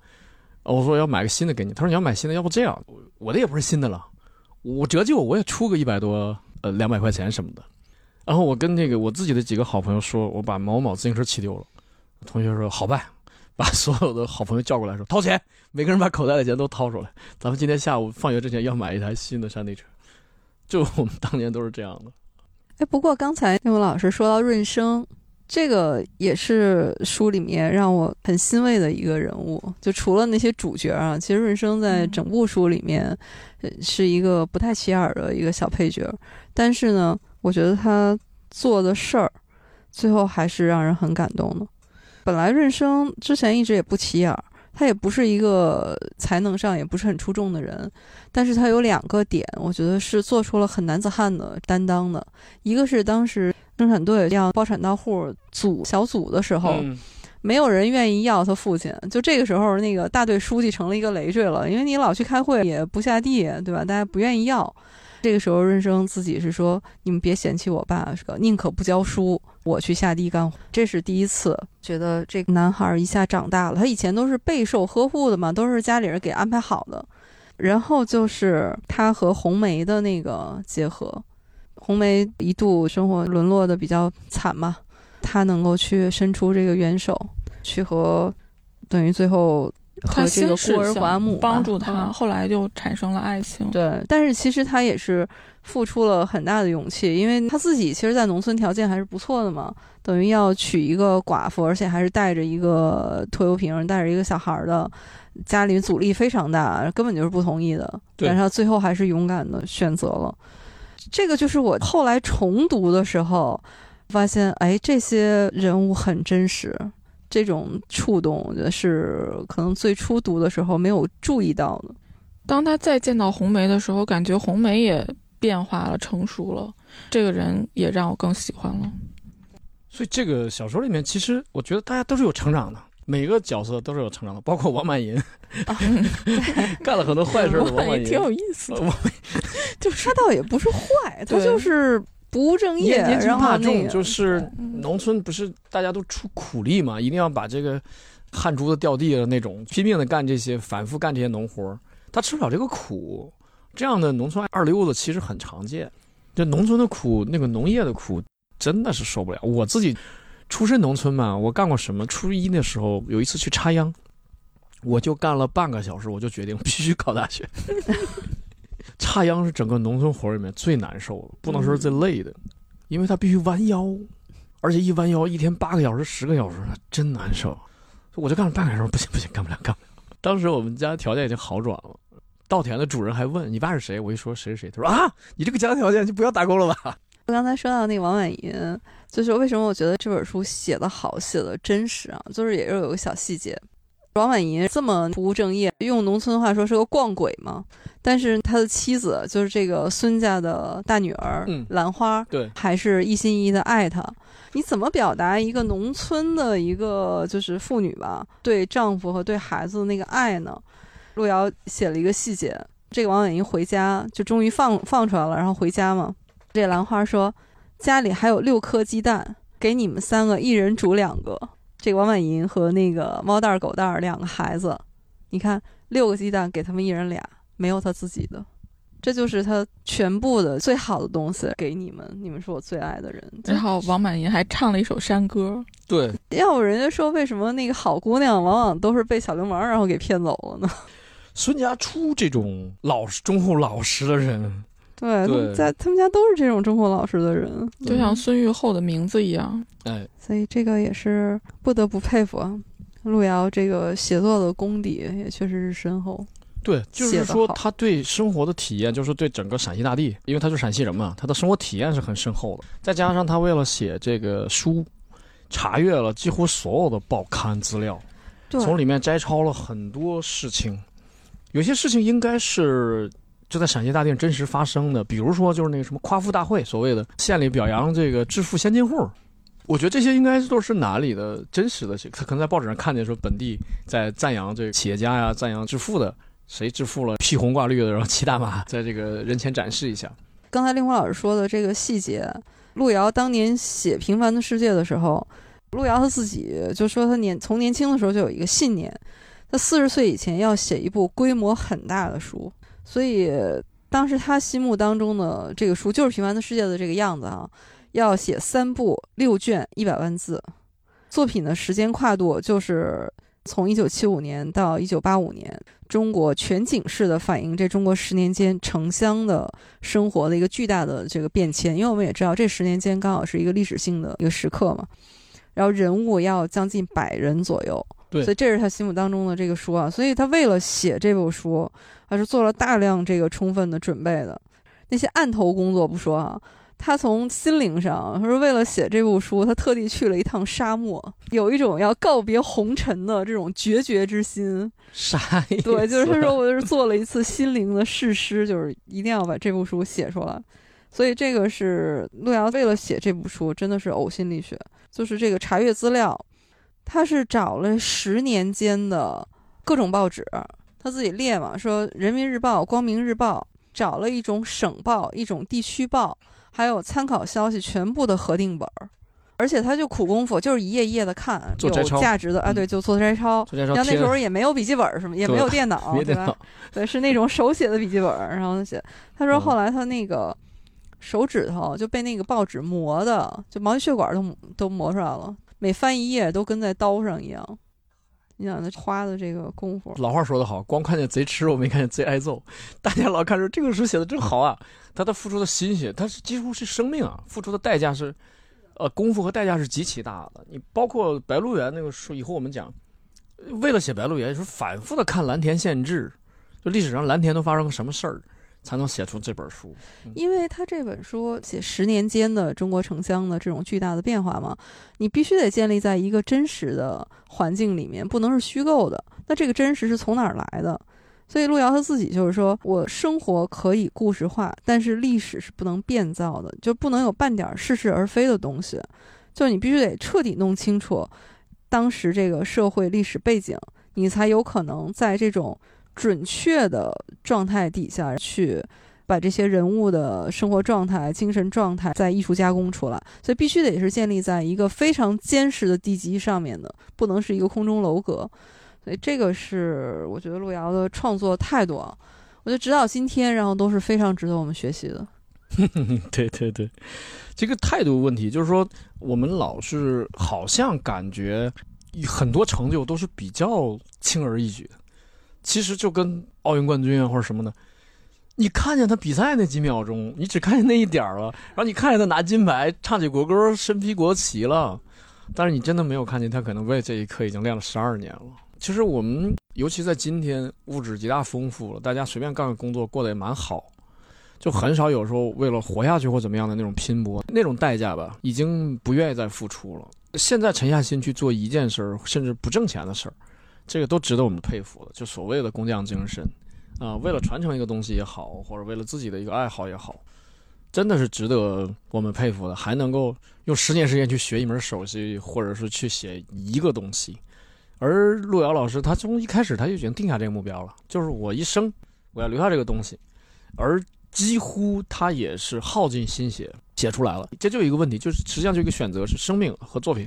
我说要买个新的给你。他说你要买新的，要不这样，我我的也不是新的了，我折旧我也出个一百多呃两百块钱什么的。然后我跟那个我自己的几个好朋友说，我把某某自行车骑丢了。同学说好办，把所有的好朋友叫过来说掏钱，每个人把口袋的钱都掏出来，咱们今天下午放学之前要买一台新的山地车。就我们当年都是这样的。哎，不过刚才那位老师说到润生，这个也是书里面让我很欣慰的一个人物。就除了那些主角啊，其实润生在整部书里面呃是一个不太起眼的一个小配角，但是呢，我觉得他做的事儿，最后还是让人很感动的。本来润生之前一直也不起眼儿，他也不是一个才能上也不是很出众的人，但是他有两个点，我觉得是做出了很男子汉的担当的。一个是当时生产队要包产到户组小组的时候，嗯没有人愿意要他父亲，就这个时候，那个大队书记成了一个累赘了，因为你老去开会也不下地，对吧？大家不愿意要。这个时候，润生自己是说：“你们别嫌弃我爸，是个宁可不教书，我去下地干活。”这是第一次觉得这个男孩一下长大了。他以前都是备受呵护的嘛，都是家里人给安排好的。然后就是他和红梅的那个结合，红梅一度生活沦落的比较惨嘛，他能够去伸出这个援手，去和等于最后和这个先是孤儿寡母帮助他，嗯后来就产生了爱情。对，但是其实他也是付出了很大的勇气，因为他自己其实，在农村条件还是不错的嘛，等于要娶一个寡妇，而且还是带着一个拖油瓶，带着一个小孩儿的，家里阻力非常大，根本就是不同意的。对但是他最后还是勇敢的选择了。这个就是我后来重读的时候，发现，哎，这些人物很真实。这种触动，我觉得是可能最初读的时候没有注意到的。当他再见到红梅的时候，感觉红梅也变化了，成熟了。这个人也让我更喜欢了。所以这个小说里面，其实我觉得大家都是有成长的，每个角色都是有成长的，包括王满银，干了很多坏事的王满银，也挺有意思的，王就是他倒也不是坏，他就是不务正业，年年轻然后怕重，那个就是嗯农村不是大家都出苦力嘛，一定要把这个汗珠子掉地了那种，拼命的干这些，反复干这些农活儿，他吃不了这个苦。这样的农村二流子其实很常见，这农村的苦，那个农业的苦，真的是受不了。我自己出身农村嘛，我干过什么？初一的时候有一次去插秧，我就干了半个小时，我就决定必须考大学。插秧是整个农村活里面最难受的，不能说是最累的，因为它必须弯腰，而且一弯腰一天八个小时、十个小时，真难受。我就干了半个小时，不行不行，干不了干不了。当时我们家条件已经好转了，稻田的主人还问你爸是谁，我一说谁是谁，他说啊，你这个家庭条件就不要打工了吧。我刚才说到那个王婉银，就是为什么我觉得这本书写的好，写的真实啊，就是也是有个小细节。王婉银这么不务正业，用农村话说是个逛鬼嘛，但是他的妻子就是这个孙家的大女儿、嗯兰花，对还是一心一意的爱他。你怎么表达一个农村的一个就是妇女吧，对丈夫和对孩子的那个爱呢？路遥写了一个细节，这个王婉莹回家就终于放放出来了，然后回家嘛，这兰花说家里还有六颗鸡蛋，给你们三个一人煮两个。这个王婉莹和那个猫蛋儿狗蛋儿两个孩子，你看六个鸡蛋给他们一人俩，没有他自己的。这就是他全部的最好的东西给你们，你们是我最爱的人。然后王满银还唱了一首山歌，对，要不人家说为什么那个好姑娘往往都是被小流氓然后给骗走了呢？孙家出这种老实、忠厚、老实的人，对，他们在他们家都是这种忠厚老实的人，就像孙玉厚的名字一样。哎，所以这个也是不得不佩服啊。路遥这个写作的功底也确实是深厚。对，就是说他对生活的体验，就是对整个陕西大地，因为他是陕西人嘛，他的生活体验是很深厚的。再加上他为了写这个书，查阅了几乎所有的报刊资料，从里面摘抄了很多事情，有些事情应该是就在陕西大地上真实发生的，比如说就是那个什么夸父大会，所谓的县里表扬这个致富先进户。我觉得这些应该都是哪里的真实的，他可能在报纸上看见说本地在赞扬这个企业家呀，赞扬致富的，谁致富了，披红挂绿的，然后骑大马在这个人前展示一下。刚才令狐老师说的这个细节，路遥当年写《平凡的世界》的时候，路遥他自己就说他年从年轻的时候就有一个信念，他四十岁以前要写一部规模很大的书，所以当时他心目当中的这个书就是《平凡的世界》的这个样子啊，要写三部六卷一百万字，作品的时间跨度就是从一九七五年到一九八五年。中国全景式的反映这中国十年间城乡的生活的一个巨大的这个变迁，因为我们也知道这十年间刚好是一个历史性的一个时刻嘛，然后人物要将近百人左右，对所以这是他心目当中的这个书啊，所以他为了写这部书，他是做了大量这个充分的准备的，那些案头工作不说啊。他从心灵上，他说为了写这部书，他特地去了一趟沙漠，有一种要告别红尘的这种决绝之心。啥意思？对，就是他说我就是做了一次心灵的试师，就是一定要把这部书写出来。所以这个是路遥为了写这部书，真的是呕心沥血。就是这个查阅资料，他是找了十年间的各种报纸，他自己列嘛，说《人民日报》《光明日报》，找了一种省报、一种地区报，还有参考消息全部的核定本儿。而且他就苦功夫，就是一页一页的看，有价值的啊，嗯对，就做摘抄。然后那时候也没有笔记本儿什么，也没有 电脑，对吧对，是那种手写的笔记本儿，然后他写。他说嗯后来他那个手指头就被那个报纸磨的，就毛细血管都都磨出来了，每翻一页都跟在刀上一样。你想他花的这个功夫，老话说得好，光看见贼吃肉，没看见贼挨揍。大家老看说这个书写的真好啊，他的付出的心血，他是几乎是生命啊，付出的代价是，呃，功夫和代价是极其大的。你包括《白鹿原》那个书，以后我们讲，为了写《白鹿原》，是反复的看蓝田县志，就历史上蓝田都发生过什么事儿，才能写出这本书。因为他这本书写十年间的中国城乡的这种巨大的变化嘛，你必须得建立在一个真实的环境里面，不能是虚构的。那这个真实是从哪儿来的？所以路遥他自己就是说，我生活可以故事化，但是历史是不能变造的，就不能有半点似是而非的东西。就你必须得彻底弄清楚当时这个社会历史背景，你才有可能在这种准确的状态底下去把这些人物的生活状态、精神状态在艺术加工出来。所以必须得是建立在一个非常坚实的地基上面的，不能是一个空中楼阁。所以这个是我觉得路遥的创作态度啊，我觉得直到今天，然后都是非常值得我们学习的。对对对，这个态度问题就是说，我们老是好像感觉很多成就都是比较轻而易举的，其实就跟奥运冠军啊或者什么的，你看见他比赛那几秒钟，你只看见那一点儿了，然后你看见他拿金牌、唱起国歌、身披国旗了，但是你真的没有看见他可能为这一刻已经练了十二年了。其实我们尤其在今天，物质极大丰富了，大家随便干个工作过得也蛮好。就很少有时候为了活下去或怎么样的那种拼搏，那种代价吧，已经不愿意再付出了。现在沉下心去做一件事儿，甚至不挣钱的事儿，这个都值得我们佩服的。就所谓的工匠精神，啊、为了传承一个东西也好，或者为了自己的一个爱好也好，真的是值得我们佩服的。还能够用十年时间去学一门手艺，或者是去写一个东西。而路遥老师，他从一开始他就已经定下这个目标了，就是我一生我要留下这个东西，而几乎他也是耗尽心血写出来了。这就一个问题，就是实际上就一个选择是生命和作品，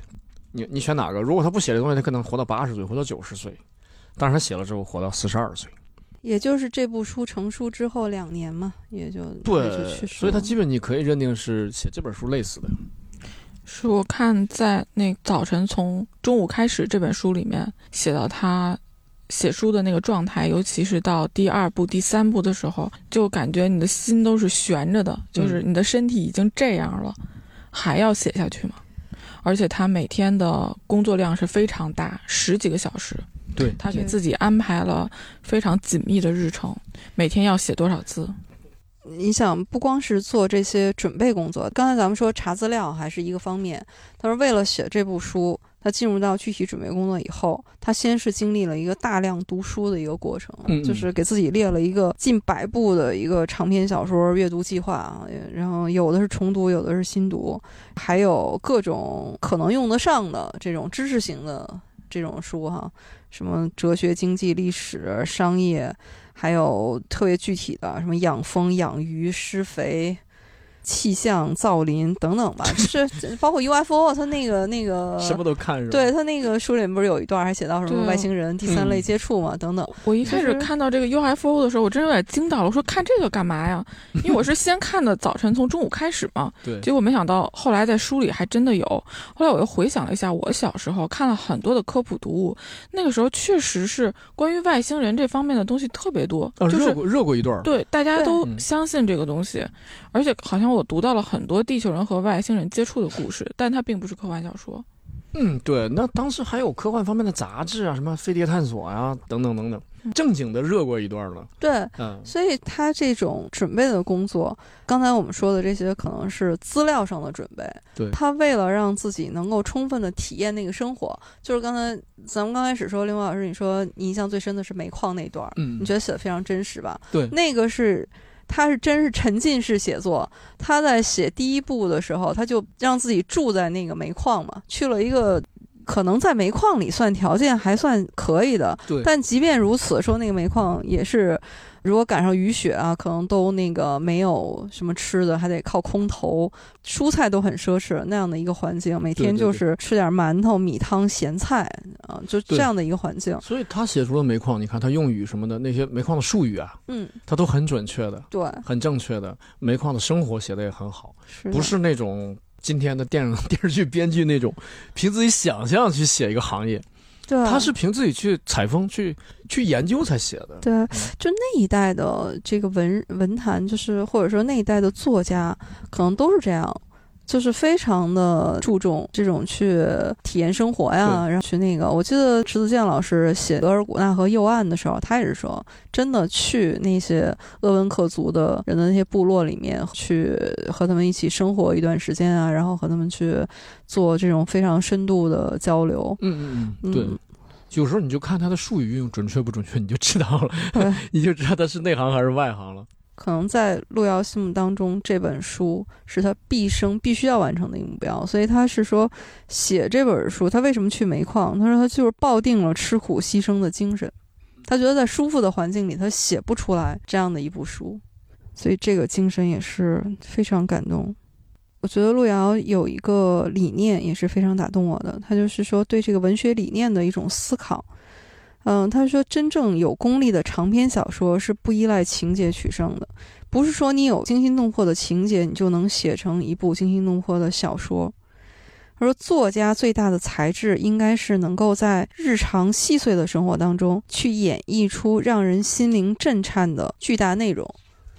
你你选哪个？如果他不写这东西，他可能活到八十岁，活到九十岁，但是他写了之后活到四十二岁。也就是这部书成书之后两年嘛，也就对就对去，世所以他基本你可以认定是写这本书累死的。是我看在那早晨从中午开始这本书里面写到他写书的那个状态，尤其是到第二部、第三部的时候，就感觉你的心都是悬着的，就是你的身体已经这样了，还要写下去吗？而且他每天的工作量是非常大，十几个小时。对他给自己安排了非常紧密的日程，每天要写多少字？你想，不光是做这些准备工作，刚才咱们说查资料还是一个方面，他说为了写这部书，他进入到具体准备工作以后，他先是经历了一个大量读书的一个过程，嗯嗯就是给自己列了一个近百部的一个长篇小说阅读计划啊，然后有的是重读，有的是新读，还有各种可能用得上的这种知识型的这种书哈，什么哲学、经济、历史、商业。还有特别具体的，什么养蜂、养鱼、施肥、气象、造林等等吧，就是 包括 UFO，它那个那个什么都看是吧？对他那个书里面不是有一段还写到什么外星人第三类嗯接触嘛，等等。我一开始看到这个 UFO 的时候，我真有点惊到了。我说看这个干嘛呀？因为我是先看的早晨，从中午开始嘛。对结果没想到后来在书里还真的有。后来我又回想了一下，我小时候看了很多的科普读物，那个时候确实是关于外星人这方面的东西特别多，啊，就是热过热过一段儿。对大家都嗯相信这个东西，而且好像我读到了很多地球人和外星人接触的故事，但它并不是科幻小说。嗯，对，那当时还有科幻方面的杂志啊，什么《飞碟探索》呀，等等等等，正经的热过一段了。对，嗯，所以他这种准备的工作，刚才我们说的这些可能是资料上的准备。对他为了让自己能够充分的体验那个生活，就是刚才咱们刚开始说，林波老师，你说你印象最深的是煤矿那段儿，嗯你觉得写的非常真实吧？对那个是。他是真是沉浸式写作。他在写第一部的时候，他就让自己住在那个煤矿嘛，去了一个可能在煤矿里算条件还算可以的，但即便如此，说那个煤矿也是，如果赶上雨雪啊，可能都那个没有什么吃的，还得靠空投，蔬菜都很奢侈那样的一个环境，每天就是吃点馒头、米汤、咸菜啊，就这样的一个环境。所以他写出了煤矿，你看他用语什么的，那些煤矿的术语啊，嗯，他都很准确的，对，很正确的。煤矿的生活写的也很好，是不是那种今天的电影 电视剧编剧那种凭自己想象去写一个行业，对，他是凭自己去采风、去去研究才写的。对，就那一代的这个文文坛，就是或者说那一代的作家，可能都是这样，就是非常的注重这种去体验生活呀，然后去那个。我记得迟子健老师写额尔古纳河右岸的时候，他也是说，真的去那些鄂温克族的人的那些部落里面，去和他们一起生活一段时间啊，然后和他们去做这种非常深度的交流。嗯嗯嗯，嗯对。有时候你就看他的术语运用准确不准确，你就知道了，你就知道他是内行还是外行了。可能在路遥心目当中，这本书是他毕生必须要完成的一个目标，所以他是说写这本书，他为什么去煤矿？他说他就是抱定了吃苦牺牲的精神，他觉得在舒服的环境里，他写不出来这样的一部书，所以这个精神也是非常感动。我觉得路遥有一个理念也是非常打动我的，他就是说对这个文学理念的一种思考。嗯，他说真正有功力的长篇小说是不依赖情节取胜的，不是说你有惊心动魄的情节，你就能写成一部惊心动魄的小说。他说，作家最大的才智应该是能够在日常细碎的生活当中去演绎出让人心灵震颤的巨大内容。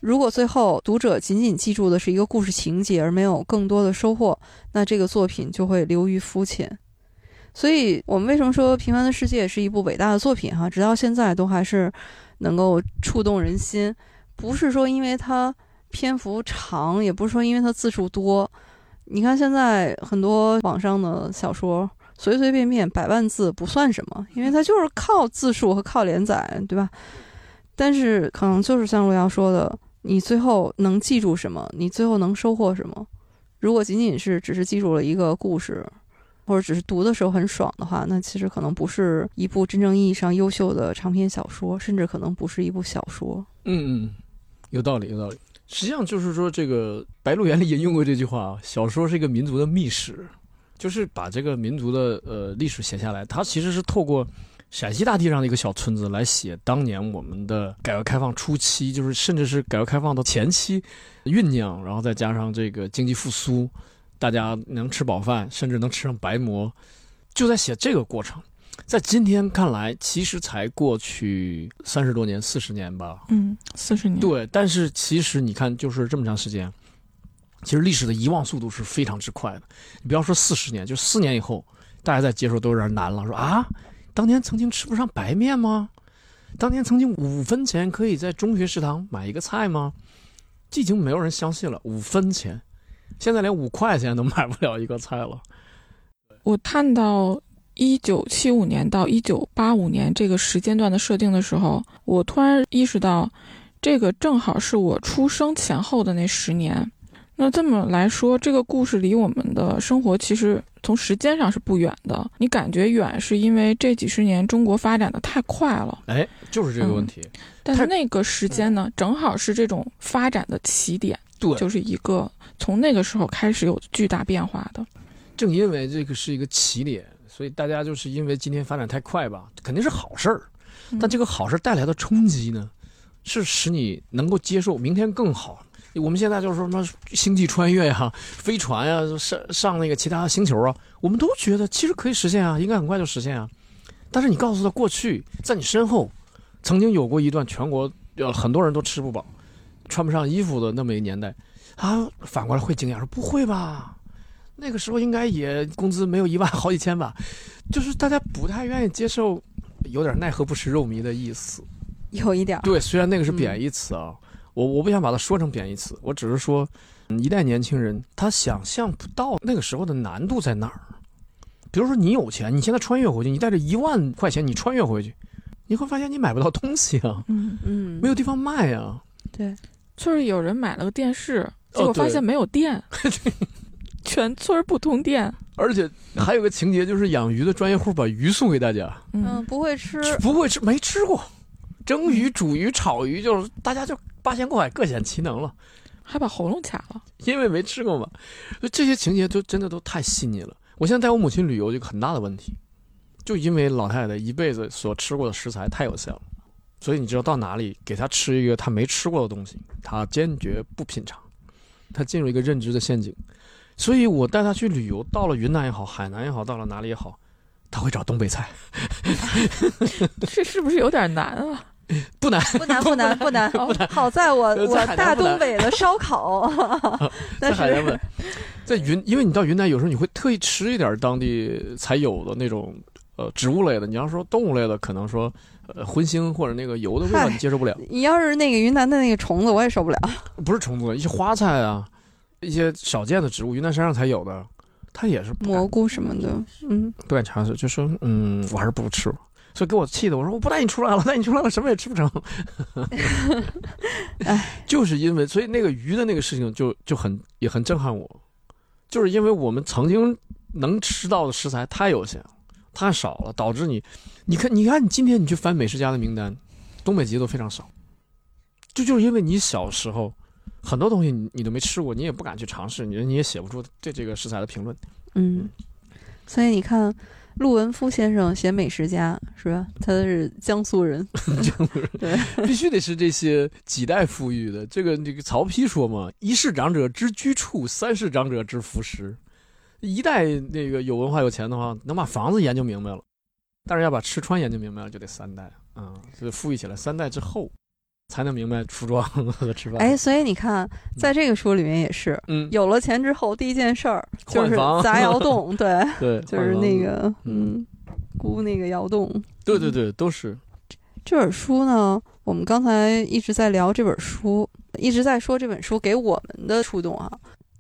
如果最后读者仅仅记住的是一个故事情节，而没有更多的收获，那这个作品就会流于肤浅。所以我们为什么说《平凡的世界》是一部伟大的作品？哈，直到现在都还是能够触动人心。不是说因为它篇幅长，也不是说因为它字数多。你看现在很多网上的小说，随随便便百万字不算什么，因为它就是靠字数和靠连载，对吧？但是可能就是像路遥说的，你最后能记住什么？你最后能收获什么？如果仅仅是只是记住了一个故事，或者只是读的时候很爽的话，那其实可能不是一部真正意义上优秀的长篇小说，甚至可能不是一部小说。嗯嗯，有道理，有道理。实际上就是说，这个《白鹿原》里也用过这句话啊，小说是一个民族的秘史，就是把这个民族的呃历史写下来。它其实是透过陕西大地上的一个小村子来写当年我们的改革开放初期，就是甚至是改革开放的前期酝酿，然后再加上这个经济复苏，大家能吃饱饭，甚至能吃上白馍，就在写这个过程。在今天看来，其实才过去三十多年、四十年吧。嗯，四十年，对，但是其实你看，就是这么长时间，其实历史的遗忘速度是非常之快的。你不要说四十年，就四年以后，大家再接受都有点难了。说啊，当年曾经吃不上白面吗？当年曾经五分钱可以在中学食堂买一个菜吗？这已经没有人相信了。五分钱，现在连五块钱都买不了一个菜了。我看到一九七五年到一九八五年这个时间段的设定的时候，我突然意识到，这个正好是我出生前后的那十年。那这么来说，这个故事离我们的生活其实从时间上是不远的。你感觉远，是因为这几十年中国发展的太快了。哎，就是这个问题。但是那个时间呢，正好是这种发展的起点，对，就是一个从那个时候开始有巨大变化的。正因为这个是一个起点，所以大家就是因为今天发展太快吧，肯定是好事儿。但这个好事带来的冲击呢，是使你能够接受明天更好。我们现在就是说什么星际穿越呀、飞船呀、上上那个其他星球啊，我们都觉得其实可以实现啊，应该很快就实现啊。但是你告诉他，过去在你身后曾经有过一段全国呃很多人都吃不饱、穿不上衣服的那么一个年代，啊，反过来会惊讶说不会吧？那个时候应该也工资没有一万 好几千吧？就是大家不太愿意接受，有点奈何不食肉糜的意思。有一点儿，对，虽然那个是贬义词啊。我我不想把它说成贬义词，我只是说，一代年轻人他想象不到那个时候的难度在哪儿。比如说你有钱，你现在穿越回去，你带着一万块钱，你穿越回去，你会发现你买不到东西啊，嗯，嗯，没有地方卖啊。对，就是有人买了个电视，结果发现没有电，全村儿不通电。而且还有个情节，就是养鱼的专业户把鱼送给大家，嗯，嗯，不会吃，不会吃，没吃过，蒸鱼、煮鱼、炒鱼，就是大家就八仙过海，各显其能了。还把喉咙卡了。因为没吃过嘛，所以这些情节都真的都太细腻了。我现在带我母亲旅游，有一个很大的问题，就因为老太太一辈子所吃过的食材太有限了，所以你知道到哪里给她吃一个她没吃过的东西，她坚决不品尝，她进入一个认知的陷阱。所以我带他去旅游，到了云南也好，海南也好，到了哪里也好，他会找东北菜，这是不是有点难啊？不难，不难不难 不难，好在我我大东北的烧烤，但是在海南，在云，因为你到云南有时候你会特意吃一点当地才有的那种呃植物类的，你要说动物类的，可能说呃荤腥或者那个油的味道你接受不了，你要是那个云南的那个虫子，我也受不了。不是虫子，一些花菜啊，一些少见的植物，云南山上才有的，它也是蘑菇什么的，嗯，不敢尝试，就说嗯，我还是不吃吧。所以给我气的，我说我不带你出来了，带你出来了什么也吃不成。哎，就是因为所以那个鱼的那个事情就就很也很震撼我，就是因为我们曾经能吃到的食材太有限了，太少了，导致你，你看你看你今天你去翻美食家的名单，东北籍都非常少，这就是因为你小时候很多东西你你都没吃过，你也不敢去尝试，你你也写不出对这个食材的评论。嗯，所以你看，陆文夫先生写美食家是吧？他是 江苏人，对，必须得是这些几代富裕的。这个这个曹丕说嘛，一世长者之居处，三世长者之服食。一代那个有文化有钱的话，能把房子研究明白了，但是要把吃穿研究明白了，就得三代啊，就得富裕起来。三代之后，才能明白服装和吃饭。哎，所以你看，在这个书里面也是，嗯，有了钱之后，第一件事儿就是砸窑洞，对，对，就是那个，嗯，估那个窑洞。对对对，都是这本书呢，我们刚才一直在聊这本书，一直在说这本书给我们的触动啊。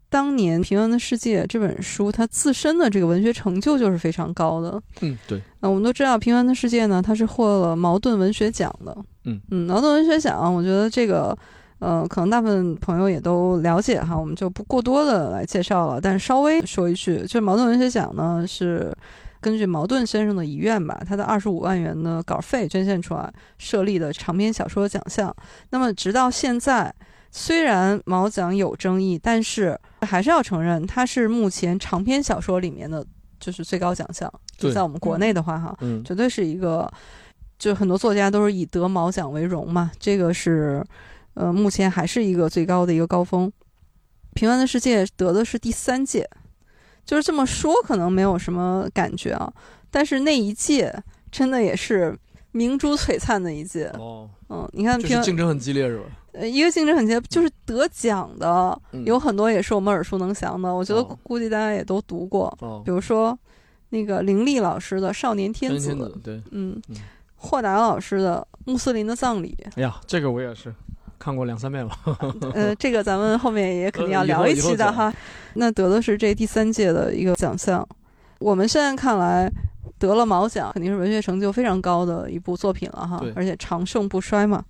当年《平凡的世界》这本书，它自身的这个文学成就就是非常高的。嗯，对，啊，我们都知道《平凡的世界》呢，它是获了茅盾文学奖的。嗯嗯，茅盾文学奖，我觉得这个，呃，可能大部分朋友也都了解哈，我们就不过多的来介绍了。但是稍微说一句，就是茅盾文学奖呢，是根据茅盾先生的遗愿吧，他的二十五万元的稿费捐献出来设立的长篇小说奖项。那么直到现在，虽然毛奖有争议，但是还是要承认，它是目前长篇小说里面的就是最高奖项。就对在我们国内的话，哈，嗯，绝对是一个，就很多作家都是以得毛奖为荣嘛，这个是，呃，目前还是一个最高的一个高峰。平凡的世界得的是第三届，就是这么说可能没有什么感觉啊，但是那一届真的也是明珠璀璨的一届。哦，嗯，你看平就是竞争很激烈是吧？呃一个竞争很激烈，就是得奖的嗯。有很多也是我们耳熟能详的，我觉得哦。估计大家也都读过，哦。比，如说那个林立老师的《少年天子》，对，嗯。嗯，霍达老师的《穆斯林的葬礼》，哎呀，这个我也是看过两三遍了。呃，这个咱们后面也肯定要聊一期的哈。那得的是这第三届的一个奖项，我们现在看来得了毛奖，肯定是文学成就非常高的一部作品了哈，而且长盛不衰嘛。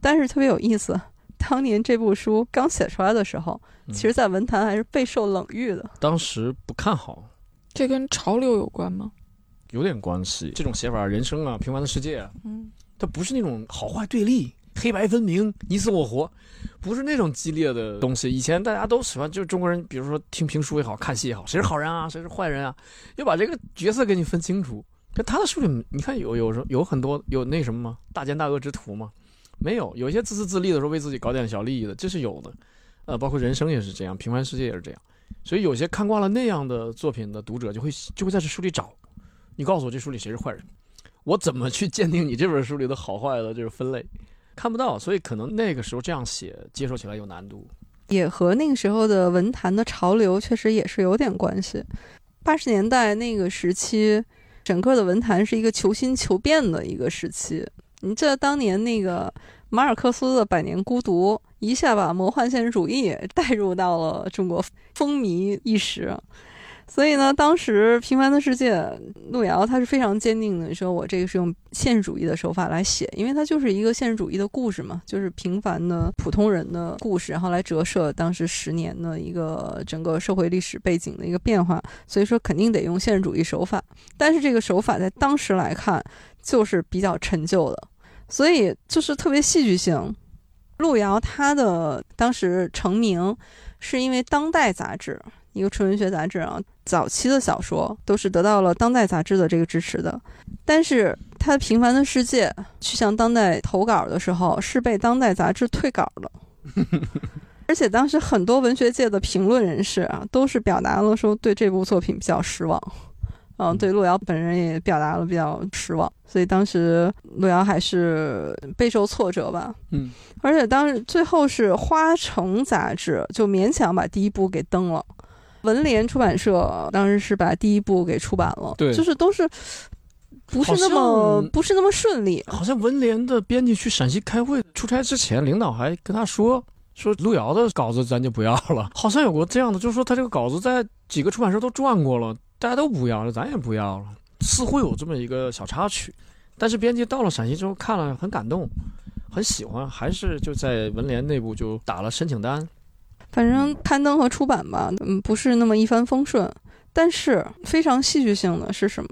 但是特别有意思，当年这部书刚写出来的时候，嗯其实在文坛还是备受冷遇的。当时不看好，这跟潮流有关吗？有点关系。这种写法，人生啊，平凡的世界啊，嗯，它不是那种好坏对立、黑白分明、你死我活，不是那种激烈的东西。以前大家都喜欢，就是中国人，比如说听评书也好看戏也好，谁是好人啊，谁是坏人啊，要把这个角色给你分清楚。可他的书里，你看有有时候有很多有那什么吗？大奸大恶之徒吗？没有，有些自私自利的时候为自己搞点小利益的，这是有的。呃，包括人生也是这样，平凡世界也是这样。所以有些看惯了那样的作品的读者，就会就会在这书里找，你告诉我这书里谁是坏人，我怎么去鉴定你这本书里的好坏的这个分类？看不到，所以可能那个时候这样写，接受起来有难度。也和那个时候的文坛的潮流确实也是有点关系。八十年代那个时期，整个的文坛是一个求新求变的一个时期。你记得当年那个马尔克斯的《百年孤独》，一下把魔幻现实主义 带入到了中国，风靡一时。所以呢，当时《平凡的世界》，路遥他是非常坚定的说，我这个是用现实主义的手法来写，因为它就是一个现实主义的故事嘛，就是平凡的普通人的故事，然后来折射当时十年的一个整个社会历史背景的一个变化，所以说肯定得用现实主义手法。但是这个手法在当时来看，就是比较陈旧的，所以就是特别戏剧性。路遥他的当时成名，是因为《当代》杂志 一个纯文学杂志啊，早期的小说都是得到了《当代》杂志的这个支持的。但是他《平凡的世界》去向《当代》投稿的时候，是被《当代》杂志退稿了。而且当时很多文学界的评论人士啊，都是表达了说对这部作品比较失望。嗯，对路遥本人也表达了比较失望，所以当时路遥还是备受挫折吧。嗯，而且当时最后是花城杂志就勉强把第一部给登了，文联出版社当时是把第一部给出版了，对就是都是不是那么不是那么顺利。好像文联的编辑去陕西开会出差之前，领导还跟他说说路遥的稿子咱就不要了，好像有过这样的，就是说他这个稿子在几个出版社都转过了，大家都不要了，咱也不要了，似乎有这么一个小插曲。但是编辑到了陕西之后看了很感动，很喜欢，还是就在文联内部就打了申请单。反正刊登和出版吧，嗯，不是那么一帆风顺。但是非常戏剧性的是什么？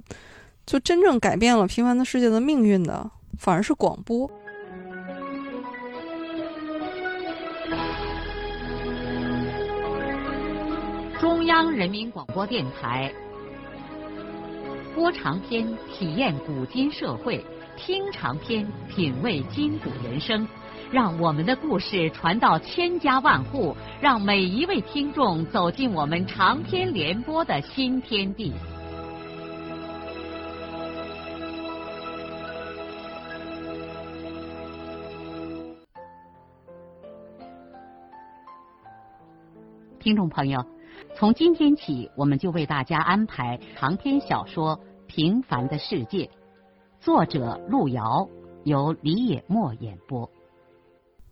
就真正改变了平凡的世界的命运的，反而是广播。中央人民广播电台播长篇体验古今社会，听长篇品味今古人生，让我们的故事传到千家万户，让每一位听众走进我们长篇联播的新天地。听众朋友，从今天起，我们就为大家安排长篇小说《平凡的世界》，作者路遥，由李野墨演播。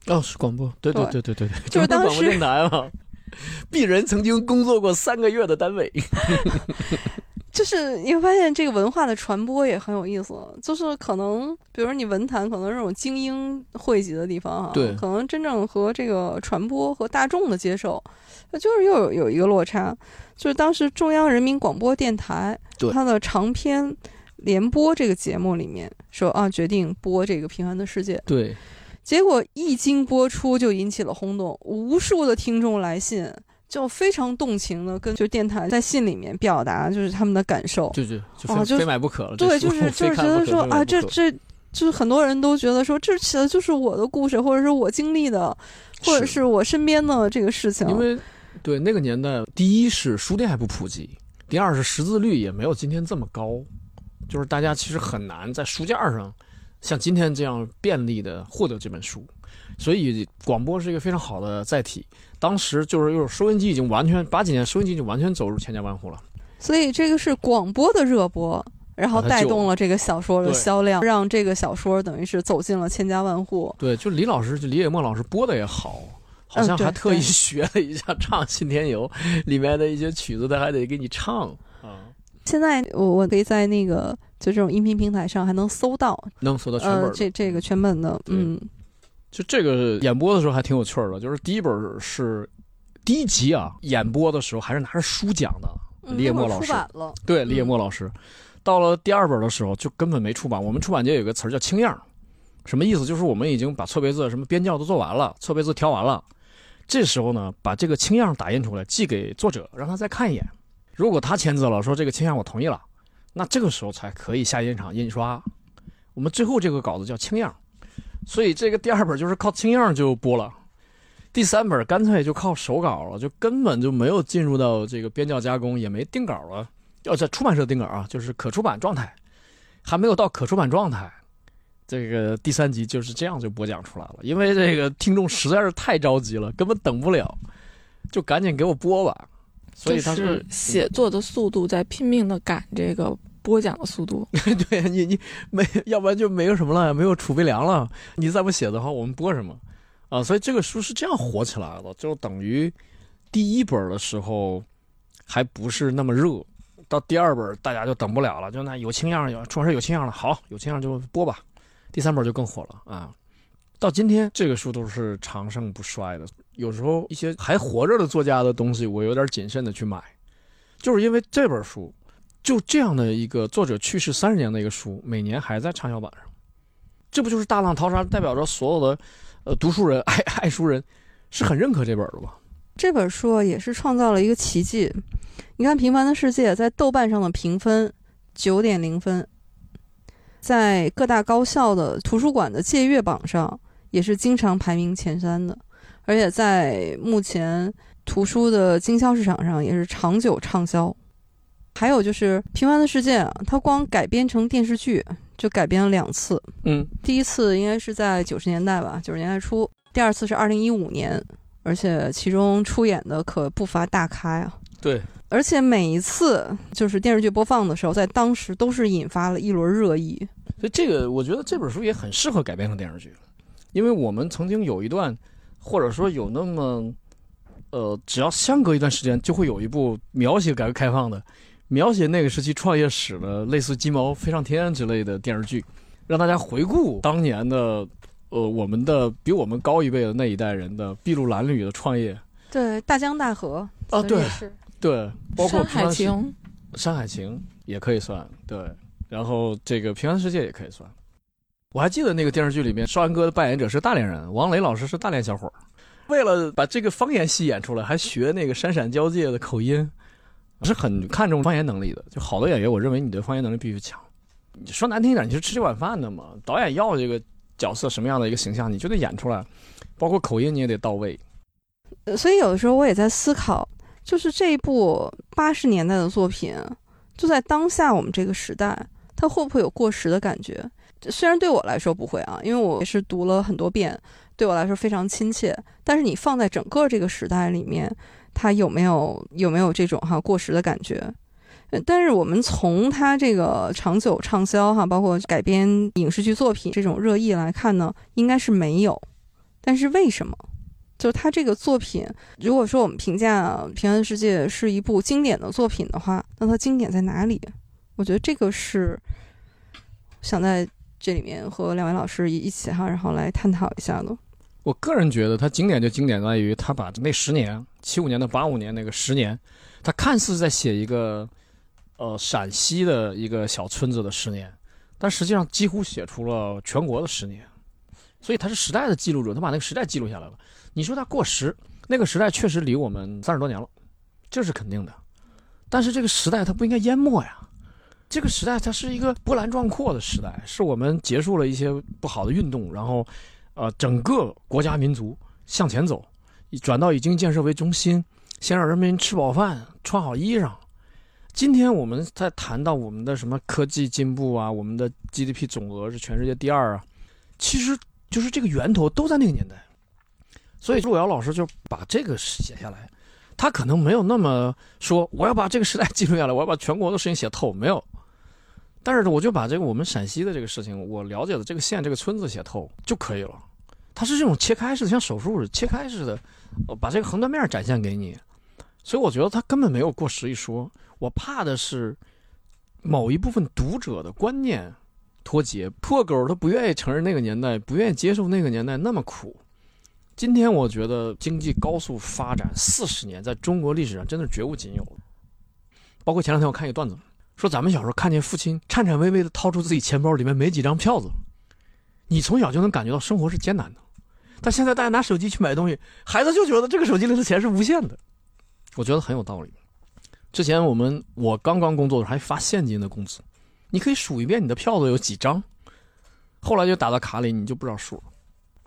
哦，是广播，对对对对对对，就是当时广播电台嘛。鄙人曾经工作过三个月的单位，就是你会发现这个文化的传播也很有意思，就是可能，比如说你文坛可能是这种精英汇集的地方哈，对可能真正和这个传播和大众的接受，那就是又有有一个落差。就是当时中央人民广播电台对它的长篇联播这个节目里面说啊，决定播这个《平凡的世界》，对，结果一经播出就引起了轰动，无数的听众来信，就非常动情的跟就电台在信里面表达就是他们的感受。就就就非哦就非买不可了。对，就是就是觉得说啊，这这就是很多人都觉得说这其实就是我的故事，或者是我经历的，或者是是我身边的这个事情。因为对那个年代，第一是书店还不普及，第二是识字率也没有今天这么高，就是大家其实很难在书架上像今天这样便利的获得这本书，所以广播是一个非常好的载体。当时就是又是收音机已经完全八几年收音机就完全走入千家万户了。所以这个是广播的热播，然后带动了这个小说的销量，让这个小说等于是走进了千家万户。对，就李老师，就李野墨老师播的也好，好像还特意学了一下唱《信天游》里面的一些曲子，他还得给你唱啊。现在我我可以在那个就这种音频平台上还能搜到，能搜到全本、呃、这这个全本的，嗯。就这个演播的时候还挺有趣的，就是第一本是第一集啊，演播的时候还是拿着书讲的。李野墨老师，对李野墨老师，到了第二本的时候就根本没出版。我们出版界有个词儿叫“清样”，什么意思？就是我们已经把错别字、什么编校都做完了，错别字调完了，这时候呢，把这个清样打印出来，寄给作者，让他再看一眼。如果他签字了，说这个清样我同意了，那这个时候才可以下印厂印刷。我们最后这个稿子叫清样。所以这个第二本就是靠清样就播了，第三本干脆就靠手稿了，就根本就没有进入到这个编校加工，也没定稿了。要在出版社定稿啊，就是可出版状态，还没有到可出版状态。这个第三集就是这样就播讲出来了，因为这个听众实在是太着急了，根本等不了，就赶紧给我播吧。所以他是写作的速度在拼命的赶这个。播讲的速度，对你你没，要不然就没有什么了，没有储备粮了。你再不写的话，我们播什么啊？所以这个书是这样火起来的，就等于第一本的时候还不是那么热，到第二本大家就等不了了，就那有清样，有出版社有清样了，好，有清样就播吧。第三本就更火了啊！到今天这个书都是长盛不衰的。有时候一些还活着的作家的东西，我有点谨慎的去买，就是因为这本书。就这样的一个作者去世三十年的一个书，每年还在畅销榜上，这不就是大浪淘沙，代表着所有的，呃，读书人、爱爱书人，是很认可这本的吧？这本书也是创造了一个奇迹。你看，《平凡的世界》在豆瓣上的评分九点零分，在各大高校的图书馆的借阅榜上也是经常排名前三的，而且在目前图书的经销市场上也是长久畅销。还有就是《平凡的世界》，它光改编成电视剧就改编了两次。嗯，第一次应该是在九十年代吧，九十年代初；第二次是二零一五年，而且其中出演的可不乏大咖呀。对，而且每一次就是电视剧播放的时候，在当时都是引发了一轮热议。所以这个我觉得这本书也很适合改编成电视剧，因为我们曾经有一段，或者说有那么，呃，只要相隔一段时间，就会有一部描写改革开放的。描写那个时期创业史的，类似《鸡毛飞上天》之类的电视剧，让大家回顾当年的，呃，我们的比我们高一辈的那一代人的筚路蓝缕的创业。对，大江大河啊，对，对，包括《山海情》，《山海情》也可以算，对。然后这个《平安世界》也可以算。我还记得那个电视剧里面，少安哥的扮演者是大连人，王雷老师是大连小伙为了把这个方言戏演出来，还学那个山陕交界的口音。我是很看重方言能力的，就好的演员，我认为你的方言能力必须强。你说难听一点，你是吃这碗饭的嘛？导演要这个角色什么样的一个形象，你就得演出来，包括口音你也得到位。所以有的时候我也在思考，就是这一部八十年代的作品，就在当下我们这个时代，它会不会有过时的感觉？虽然对我来说不会啊，因为我也是读了很多遍，对我来说非常亲切。但是你放在整个这个时代里面。它有没有有没有这种哈过时的感觉？但是我们从它这个长久畅销哈，包括改编影视剧作品这种热议来看呢，应该是没有。但是为什么？就是它这个作品，如果说我们评价《平安世界》是一部经典的作品的话，那它经典在哪里？我觉得这个是想在这里面和两位老师一一起哈，然后来探讨一下的。我个人觉得它经典就经典在于，他把那十年，七五年到八五年那个十年，他看似在写一个，呃，陕西的一个小村子的十年，但实际上几乎写出了全国的十年，所以他是时代的记录者，他把那个时代记录下来了。你说他过时，那个时代确实离我们三十多年了，这是肯定的。但是这个时代它不应该淹没呀，这个时代它是一个波澜壮阔的时代，是我们结束了一些不好的运动，然后。呃，整个国家民族向前走，转到以经济建设为中心，先让人民吃饱饭、穿好衣裳，今天我们在谈到我们的什么科技进步啊，我们的 GDP 总额是全世界第二啊，其实就是这个源头都在那个年代。所以路遥老师就把这个写下来，他可能没有那么说我要把这个时代记录下来，我要把全国的事情写透，没有。但是我就把这个我们陕西的这个事情，我了解的这个县这个村子写透就可以了。它是这种切开式的，像手术似的切开式的，呃把这个横断面展现给你。所以我觉得他根本没有过时一说。我怕的是某一部分读者的观念脱节，破狗他不愿意承认那个年代，不愿意接受那个年代那么苦。今天我觉得经济高速发展四十年，在中国历史上真的是绝无仅有。包括前两天我看一个段子，说咱们小时候看见父亲颤颤巍巍地掏出自己钱包里面没几张票子，你从小就能感觉到生活是艰难的。但现在大家拿手机去买东西，孩子就觉得这个手机里的钱是无限的，我觉得很有道理。之前我们我刚刚工作的时候还发现金的工资，你可以数一遍你的票子有几张，后来就打到卡里你就不知道数了，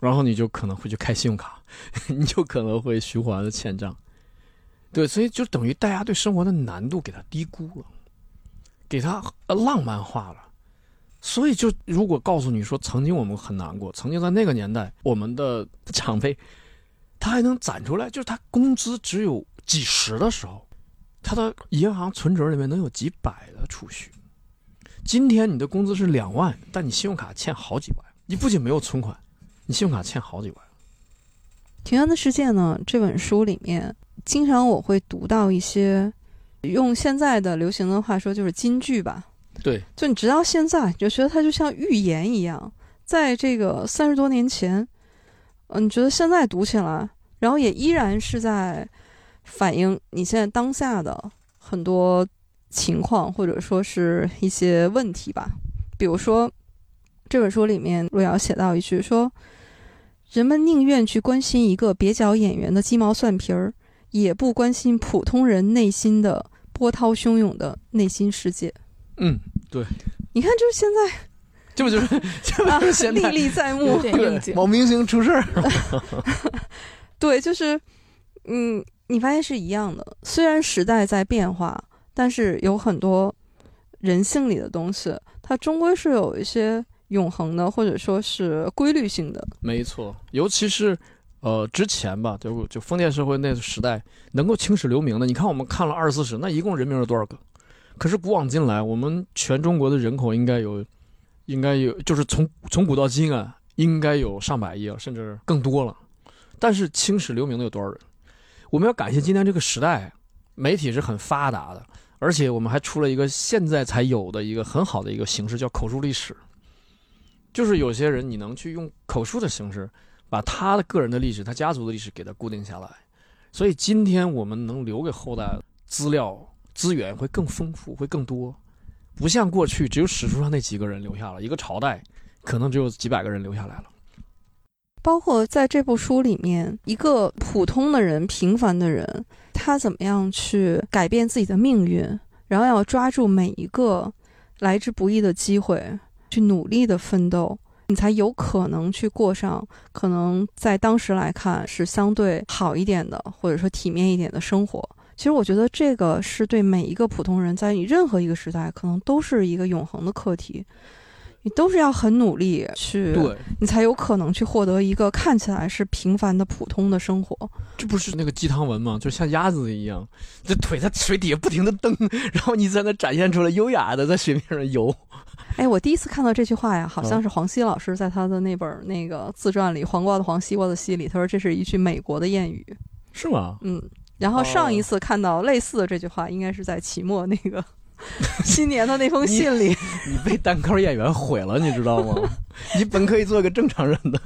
然后你就可能会去开信用卡，你就可能会循环的欠账。对，所以就等于大家对生活的难度给它低估了，给他呃浪漫化了。所以就如果告诉你说曾经我们很难过，曾经在那个年代我们的长辈他还能攒出来，就是他工资只有几十的时候。他的银行存折里面能有几百的储蓄。今天你的工资是两万，但你信用卡欠好几万。你不仅没有存款，你信用卡欠好几万。《平安的世界》呢，这本书里面，经常我会读到一些，用现在的流行的话说，就是金句吧。对，就你直到现在，你就觉得它就像预言一样，在这个三十多年前，嗯、你觉得现在读起来，然后也依然是在反映你现在当下的很多情况，或者说是一些问题吧。比如说，这本书里面路遥写到一句说：“人们宁愿去关心一个蹩脚演员的鸡毛蒜皮儿，也不关心普通人内心的波涛汹涌的内心世界。”嗯，对你看，就是现在 这不就是 这不啊就是现在历历在目。某明星出事儿？对，就是，嗯，你发现是一样的。虽然时代在变化，但是有很多人性里的东西，它终归是有一些永恒的，或者说是规律性的。没错，尤其是呃之前吧，就就封建社会那个时代，能够青史留名的，你看我们看了二十四史，那一共人名有多少个？可是古往今来，我们全中国的人口应该有，应该有，就是从从古到今啊，应该有上百亿了，甚至更多了。但是青史留名的有多少人？我们要感谢今天这个时代，媒体是很发达的，而且我们还出了一个现在才有的一个很好的一个形式，叫口述历史。就是有些人你能去用口述的形式，把他的个人的历史、他家族的历史给他固定下来，所以今天我们能留给后代资料资源会更丰富，会更多，不像过去只有史书上那几个人留下了，一个朝代可能只有几百个人留下来了。包括在这部书里面，一个普通的人、平凡的人，他怎么样去改变自己的命运，然后要抓住每一个来之不易的机会，去努力的奋斗，你才有可能去过上可能在当时来看是相对好一点的，或者说体面一点的生活。其实我觉得这个是对每一个普通人，在你任何一个时代，可能都是一个永恒的课题。你都是要很努力去，对，你才有可能去获得一个看起来是平凡的普通的生活。这不是那个鸡汤文吗？就像鸭子一样，这腿在水底下不停的蹬，然后你在那展现出来优雅的在水面上游。哎，我第一次看到这句话呀，好嗯像是黄西老师在他的那本那个自传里，《黄瓜的黄，西瓜的西》里，他说这是一句美国的谚语。是吗？嗯，然后上哦一次看到类似的这句话，应该是在期末那个 新年的那封信里。你被单口演员毁了，你知道吗？你本可以做一个正常人的。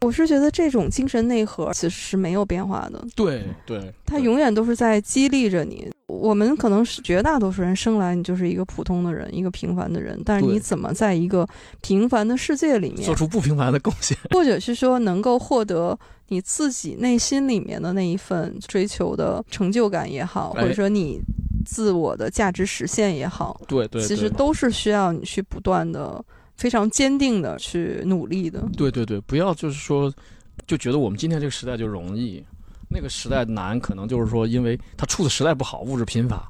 我是觉得这种精神内核其实是没有变化的，对对，它永远都是在激励着你。我们可能是绝大多数人生来你就是一个普通的人，一个平凡的人，但是你怎么在一个平凡的世界里面做出不平凡的贡献。或者是说能够获得你自己内心里面的那一份追求的成就感也好，哎。或者说你自我的价值实现也好，对对，其实都是需要你去不断的、非常坚定的去努力的。对对对，不要就是说，就觉得我们今天这个时代就容易，那个时代难，可能就是说，因为它处的时代不好，物质贫乏。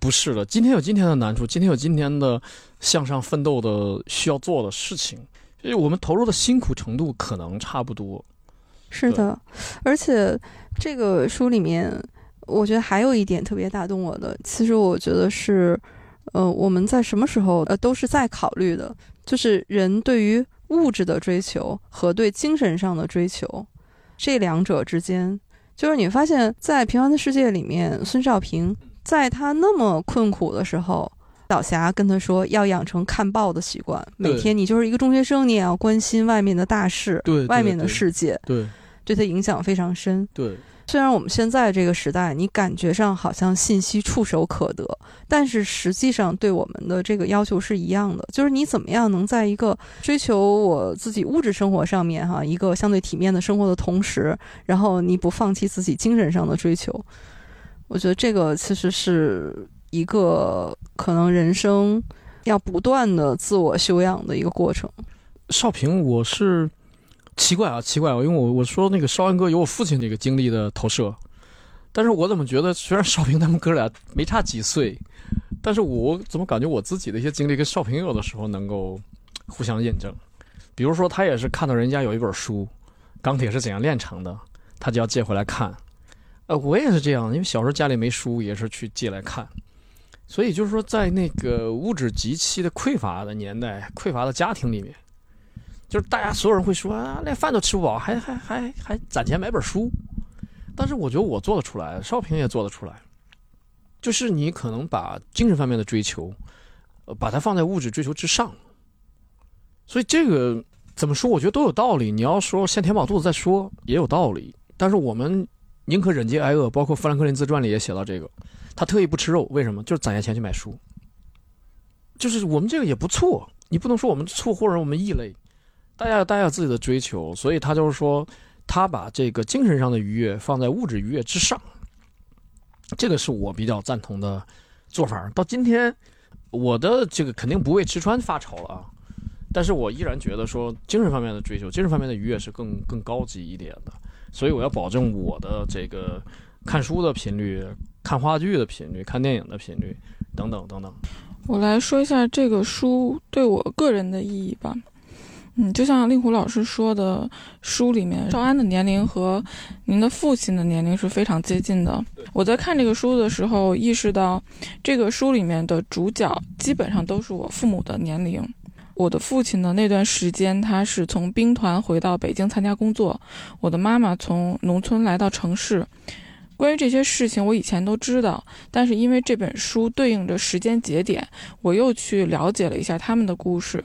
不是的，今天有今天的难处，今天有今天的向上奋斗的需要做的事情，所以我们投入的辛苦程度可能差不多。是的，而且这个书里面，我觉得还有一点特别打动我的，其实我觉得是，呃，我们在什么时候呃都是在考虑的，就是人对于物质的追求和对精神上的追求，这两者之间，就是你发现在《平凡的世界》里面，孙少平在他那么困苦的时候。小霞跟他说：“要养成看报的习惯，每天你就是一个中学生，你也要关心外面的大事，对对外面的世界，对对他影响非常深。对，虽然我们现在这个时代，你感觉上好像信息触手可得，但是实际上对我们的这个要求是一样的，就是你怎么样能在一个追求我自己物质生活上面哈，一个相对体面的生活的同时，然后你不放弃自己精神上的追求，我觉得这个其实是一个可能人生要不断的自我修养的一个过程。少平，我是奇怪啊，奇怪啊，因为我我说那个少安哥有我父亲这个经历的投射，但是我怎么觉得虽然少平他们哥俩没差几岁，但是我怎么感觉我自己的一些经历跟少平有的时候能够互相印证。比如说，他也是看到人家有一本书《钢铁是怎样炼成的》，他就要借回来看。呃，我也是这样，因为小时候家里没书，也是去借来看。所以就是说，在那个物质极其的匮乏的年代、匮乏的家庭里面，就是大家所有人会说啊，连饭都吃不饱，还还还还攒钱买本书。但是我觉得我做得出来，少平也做得出来。就是你可能把精神方面的追求，呃，把它放在物质追求之上。所以这个怎么说？我觉得都有道理。你要说先填饱肚子再说，也有道理。但是我们宁可忍饥挨饿，包括富兰克林自传里也写到这个，他特意不吃肉，为什么？就是攒下钱去买书。就是我们这个也不错，你不能说我们错或者我们异类，大家有大家有自己的追求，所以他就是说，他把这个精神上的愉悦放在物质愉悦之上，这个是我比较赞同的做法。到今天，我的这个肯定不为吃穿发愁了啊，但是我依然觉得说精神方面的追求，精神方面的愉悦是更更高级一点的，所以我要保证我的这个看书的频率、看话剧的频率、看电影的频率等等等等。我来说一下这个书对我个人的意义吧。嗯，就像令狐老师说的，书里面少安的年龄和您的父亲的年龄是非常接近的。我在看这个书的时候，意识到这个书里面的主角基本上都是我父母的年龄。我的父亲呢，那段时间他是从兵团回到北京参加工作，我的妈妈从农村来到城市。关于这些事情，我以前都知道，但是因为这本书对应着时间节点，我又去了解了一下他们的故事。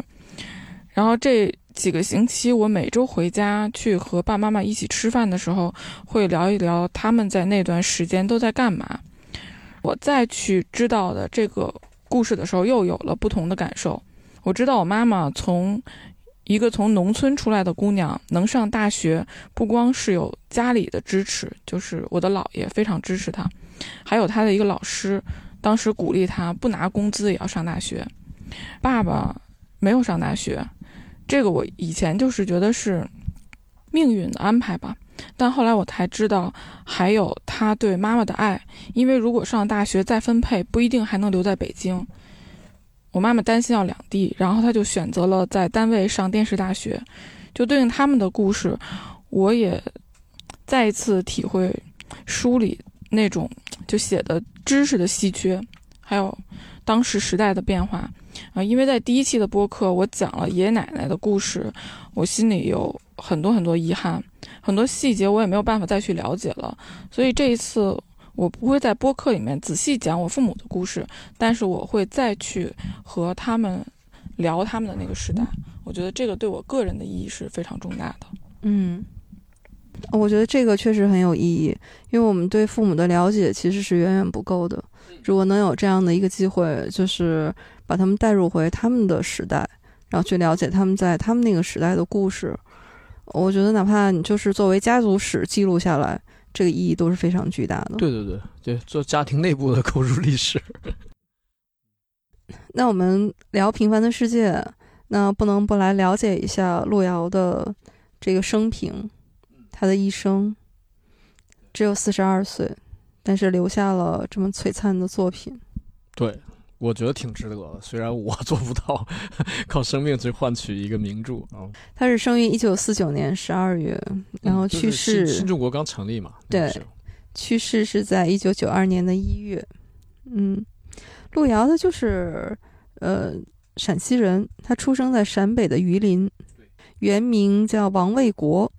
然后这几个星期，我每周回家去和爸妈妈一起吃饭的时候，会聊一聊他们在那段时间都在干嘛。我再去知道的这个故事的时候，又有了不同的感受。我知道我妈妈从一个从农村出来的姑娘能上大学，不光是有家里的支持，就是我的姥爷非常支持她，还有她的一个老师，当时鼓励她不拿工资也要上大学。爸爸没有上大学，这个我以前就是觉得是命运的安排吧，但后来我才知道，还有他对妈妈的爱，因为如果上大学再分配，不一定还能留在北京。我妈妈担心要两地，然后她就选择了在单位上电视大学，就对应他们的故事，我也再一次体会书里那种就写的知识的稀缺，还有当时时代的变化啊。因为在第一期的播客，我讲了爷爷奶奶的故事，我心里有很多很多遗憾，很多细节我也没有办法再去了解了，所以这一次。我不会在播客里面仔细讲我父母的故事，但是我会再去和他们聊他们的那个时代。我觉得这个对我个人的意义是非常重大的。嗯，我觉得这个确实很有意义，因为我们对父母的了解其实是远远不够的。如果能有这样的一个机会，就是把他们带入回他们的时代，然后去了解他们在他们那个时代的故事，我觉得哪怕你就是作为家族史记录下来。这个意义都是非常巨大的。对对对，对做家庭内部的口述历史。那我们聊《平凡的世界》，那不能不来了解一下路遥的这个生平，他的一生只有四十二岁，但是留下了这么璀璨的作品。对，我觉得挺值得的。虽然我 做不到靠生命去换取一个名著啊，他是生于一九四九年十二月，然后嗯就是去世，新新中国刚成立嘛，对去世是在一九九二年的一月。嗯，路遥他就是呃陕西人，他出生在陕北的榆林，原名叫王卫国，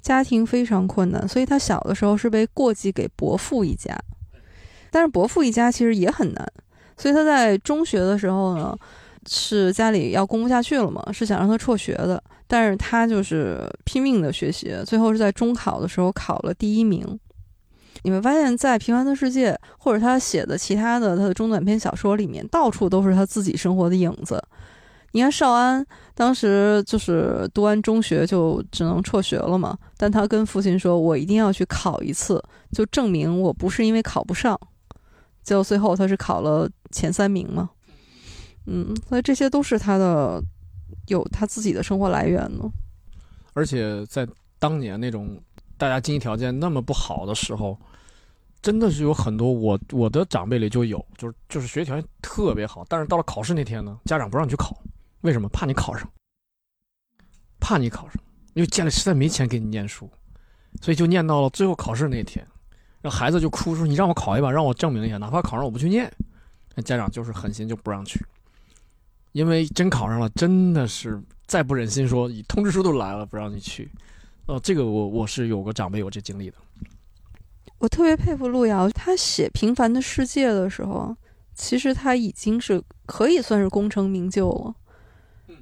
家庭非常困难，所以他小的时候是被过继给伯父一家。但是伯父一家其实也很难，所以他在中学的时候呢，是家里要供不下去了嘛，是想让他辍学的，但是他就是拼命的学习，最后是在中考的时候考了第一名。你会发现在《平凡的世界》或者他写的其他的他的中短篇小说里面，到处都是他自己生活的影子。你看少安当时就是读完中学就只能辍学了嘛，但他跟父亲说：“我一定要去考一次，就证明我不是因为考不上。”结果最后他是考了前三名嘛。嗯，所以这些都是他的有他自己的生活来源呢。而且在当年那种大家经济条件那么不好的时候，真的是有很多我我的长辈里就有，就是就是学习条件特别好，但是到了考试那天呢，家长不让你去考，为什么？怕你考上，怕你考上，因为家里实在没钱给你念书，所以就念到了最后考试那天，让孩子就哭说：“你让我考一把，让我证明一下，哪怕考上我不去念。”那家长就是狠心就不让去，因为真考上了，真的是再不忍心说，你通知书都来了不让你去。哦，这个我我是有个长辈有这经历的。我特别佩服路遥，他写《平凡的世界》的时候，其实他已经是可以算是功成名就了。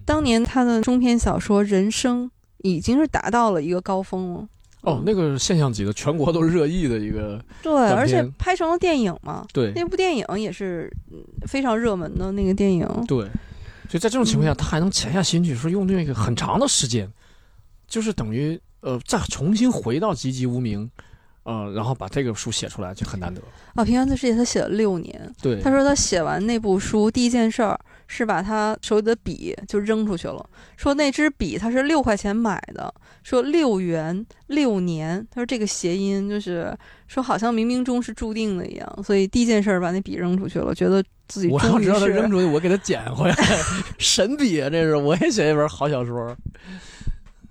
当年他的中篇小说《人生》已经是达到了一个高峰了。哦，那个现象级的，全国都热议的一个，对，而且拍成了电影嘛，对那部电影也是嗯非常热门的那个电影。对。所以在这种情况下，他还能潜下心去，说用那个很长的时间，就是等于呃再重新回到籍籍无名，呃，然后把这个书写出来，就很难得。啊，《平凡的世界》他写了六年。对，他说他写完那部书，第一件事儿是把他手里的笔就扔出去了。说那支笔他是六块钱买的，说六元六年。他说这个谐音就是说好像冥冥中是注定的一样，所以第一件事儿把那笔扔出去了，觉得自己我要知道他扔出去，我给他捡回来，神笔啊！这是我也写一本好小说。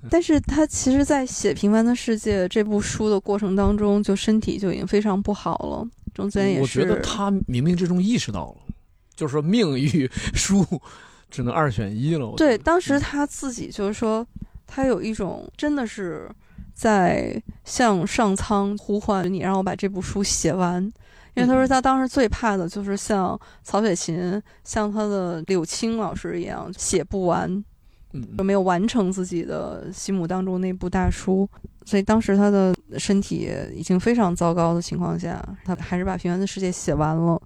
但是他其实，在写《平凡的世界》这部书的过程当中，就身体就已经非常不好了。中间也是，我觉得他冥冥之中意识到了，就是说命与书 只能二选一了。对，当时他自己就是说，他有一种真的是在向上苍呼唤你，让我把这部书写完。因为他说他当时最怕的就是像曹雪芹、像他的柳青老师一样写不完，嗯就没有完成自己的心目当中那部大书。所以当时他的身体已经非常糟糕的情况下，他还是把《平凡的世界》写完了。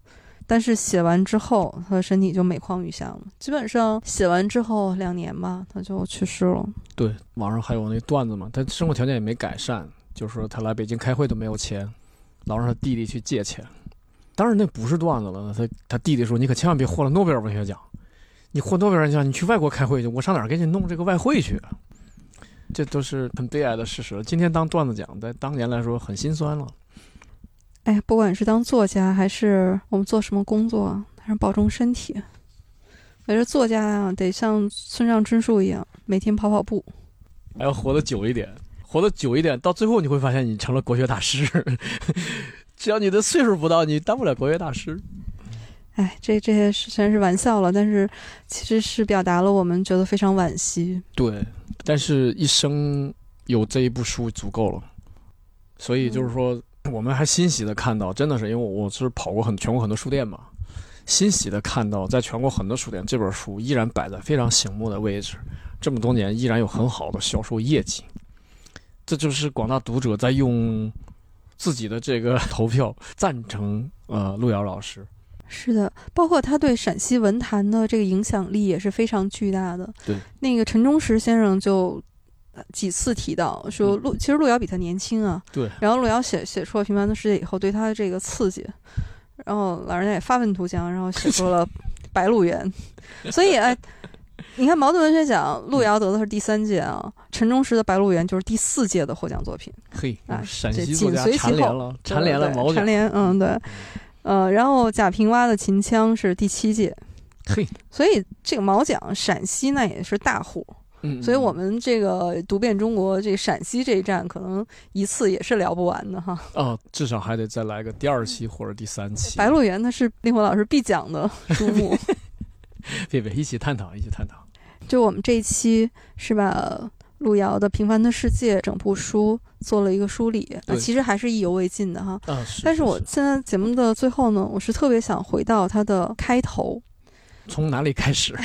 但是写完之后，他的身体就每况愈下了。基本上写完之后两年吧，他就去世了。对，网上还有那段子嘛，他生活条件也没改善，就是说他来北京开会都没有钱，老让他弟弟去借钱。当然那不是段子了，他他弟弟说：“你可千万别获了诺贝尔文学奖，你获诺贝尔文学奖，你去外国开会去，我上哪儿给你弄这个外汇去？”这都是很悲哀的事实。今天当段子讲，在当年来说很心酸了。哎，不管是当作家还是我们做什么工作，还是保重身体。我觉得作家啊，得像村上春树一样，每天跑跑步。还要活得久一点，活得久一点，到最后你会发现你成了国学大师。只要你的岁数不到，你当不了国学大师。哎，这这些是虽然是玩笑了，但是其实是表达了我们觉得非常惋惜。对，但是一生有这一部书足够了，所以就是说，我们还欣喜的看到，真的是因为我是跑过很全国很多书店嘛，欣喜的看到，在全国很多书店这本书依然摆在非常醒目的位置，这么多年依然有很好的销售业绩，这就是广大读者在用自己的这个 投票赞成呃路遥老师。是的，包括他对陕西文坛的这个影响力也是非常巨大的。对，那个陈忠实先生就呃几次提到说陆，其实路遥比他年轻啊。对，然后路遥写写出了《平凡的世界》以后，对他的这个刺激，然后老人家也发愤图强，然后写出了 《白鹿原》。所以哎，你看茅盾文学奖，路遥得的是第三届啊，陈忠实的《白鹿原》就是第四届的获奖作品。嘿，啊陕这西作家紧随其后蝉联了，蝉联了。蝉联，嗯，对。呃，然后贾平凹的秦腔是第七届，嘿，所以这个毛奖陕西那也是大户，嗯，所以我们这个读遍中国这陕西这一站，可能一次也是聊不完的哈。哦，至少还得再来个第二期或者第三期。白鹿原它是令狐老师必讲的书目，别别，一起探讨，一起探讨。就我们这一期是把路遥的《平凡的世界》整部书做了一个梳理，啊对其实还是意犹未尽的哈。啊，是但是我现在节目的最后呢，我是特别想回到它的开头。从哪里开始？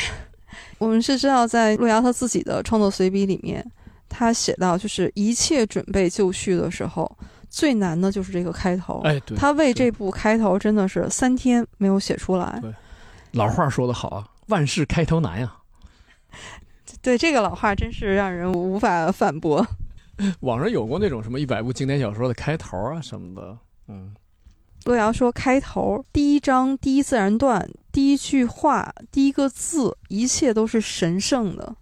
我们是知道，在路遥他自己的创作随笔里面，他写到，就是一切准备就绪的时候，最难的就是这个开头。哎，对，他为这部开头真的是三天没有写出来。对老话说得好啊，万事开头难呀。对这个老话，真是让人无法反驳。网上有过那种什么一百部经典小说的开头啊什么的，嗯，路遥说，开头第一章、第一自然段、第一句话、第一个字，一切都是神圣的，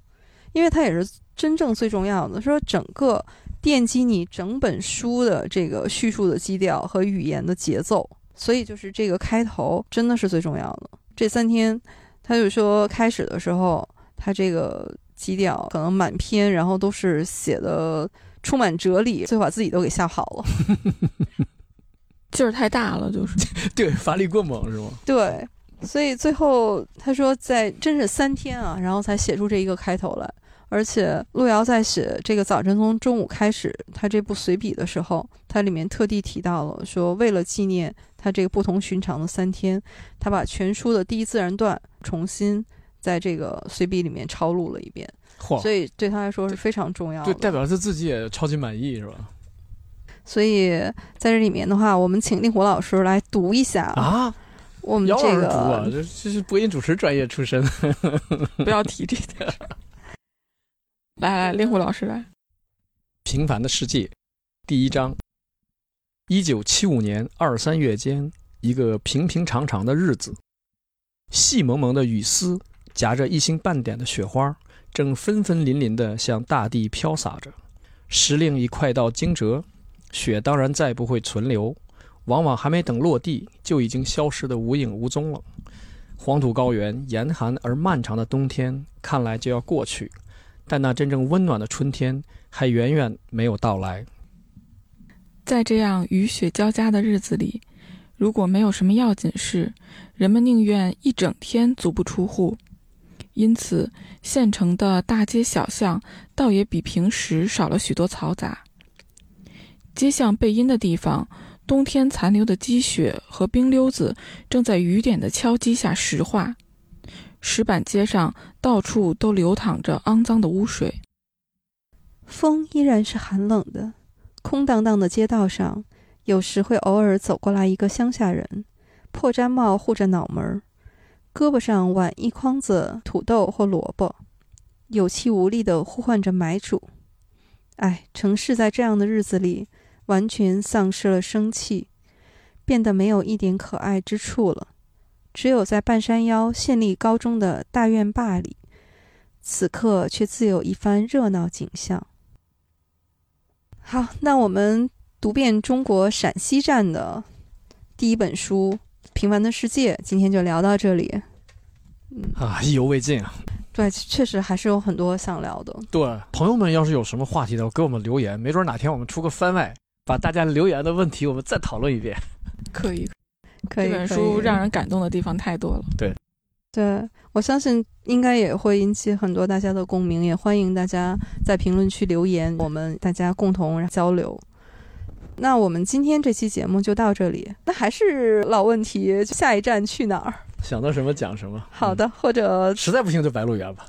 因为它也是真正最重要的。说整个奠基你整本书的这个叙述的基调和语言的节奏，所以就是这个开头真的是最重要的。这三天，他就说开始的时候，他这个基调可能满篇，然后都是写的充满哲理，最后把自己都给吓跑了。劲儿太大了，就是对，发力过猛是吗？对，所以最后他说，在真是三天啊，然后才写出这一个开头来。而且路遥在写这个早晨从中午开始他这部随笔的时候，他里面特地提到了说，为了纪念他这个不同寻常的三天，他把全书的第一自然段重新在这个随笔里面抄录了一遍，嚯，所以对他来说是非常重要的。对，代表他自己也超级满意是吧？所以在这里面的话，我们请令狐老师来读一下啊，我们姚老这师读啊，个这这是播音主持专业出身。不要提这个。来来，令狐老师来。平凡的世界，第一章。一九七五年二三月间，一个平平常常的日子，细蒙蒙的雨丝夹着一星半点的雪花，正纷纷淋淋地向大地飘洒着。时令已快到惊蛰，雪当然再不会存留，往往还没等落地，就已经消失得无影无踪了。黄土高原严寒而漫长的冬天，看来就要过去。但那真正温暖的春天还远远没有到来。在这样雨雪交加的日子里，如果没有什么要紧事，人们宁愿一整天足不出户。因此，县城的大街小巷倒也比平时少了许多嘈杂。街巷背阴的地方，冬天残留的积雪和冰溜子正在雨点的敲击下石化。石板街上到处都流淌着肮脏的污水。风依然是寒冷的，空荡荡的街道上，有时会偶尔走过来一个乡下人，破毡帽护着脑门，胳膊上挽一筐子土豆或萝卜，有气无力地呼唤着买主。哎，城市在这样的日子里，完全丧失了生气，变得没有一点可爱之处了。只有在半山腰县立高中的大院坝里，此刻却自有一番热闹景象。好，那我们读遍中国陕西站的第一本书《平凡的世界》，今天就聊到这里。嗯啊，意犹未尽啊！对，确实还是有很多想聊的。对，朋友们要是有什么话题的，给我们留言，没准哪天我们出个番外，把大家留言的问题我们再讨论一遍。可以，可以，这本书让人感动的地方太多了。对，对我相信应该也会引起很多大家的共鸣，也欢迎大家在评论区留言，我们大家共同交流。那我们今天这期节目就到这里。那还是老问题，下一站去哪儿？想到什么讲什么。好的，或者嗯，实在不行就白鹿原吧。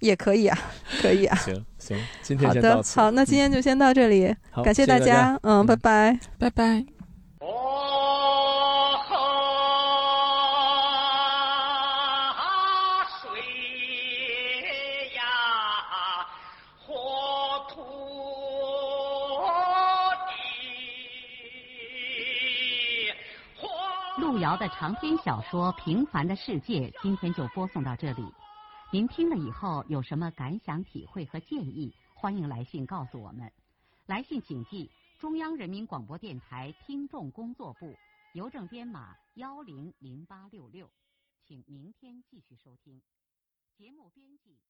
也可以啊，可以啊。行行，今天好的，先到此。好，那今天就先到这里，好感谢大大家，嗯，嗯拜拜。拜拜。水呀，火土地，路遥的长篇小说《平凡的世界》今天就播送到这里。您听了以后有什么感想、体会和建议，欢迎来信告诉我们。来信请记中央人民广播电台听众工作部邮政编码幺零零八六六，请明天继续收听。节目编辑。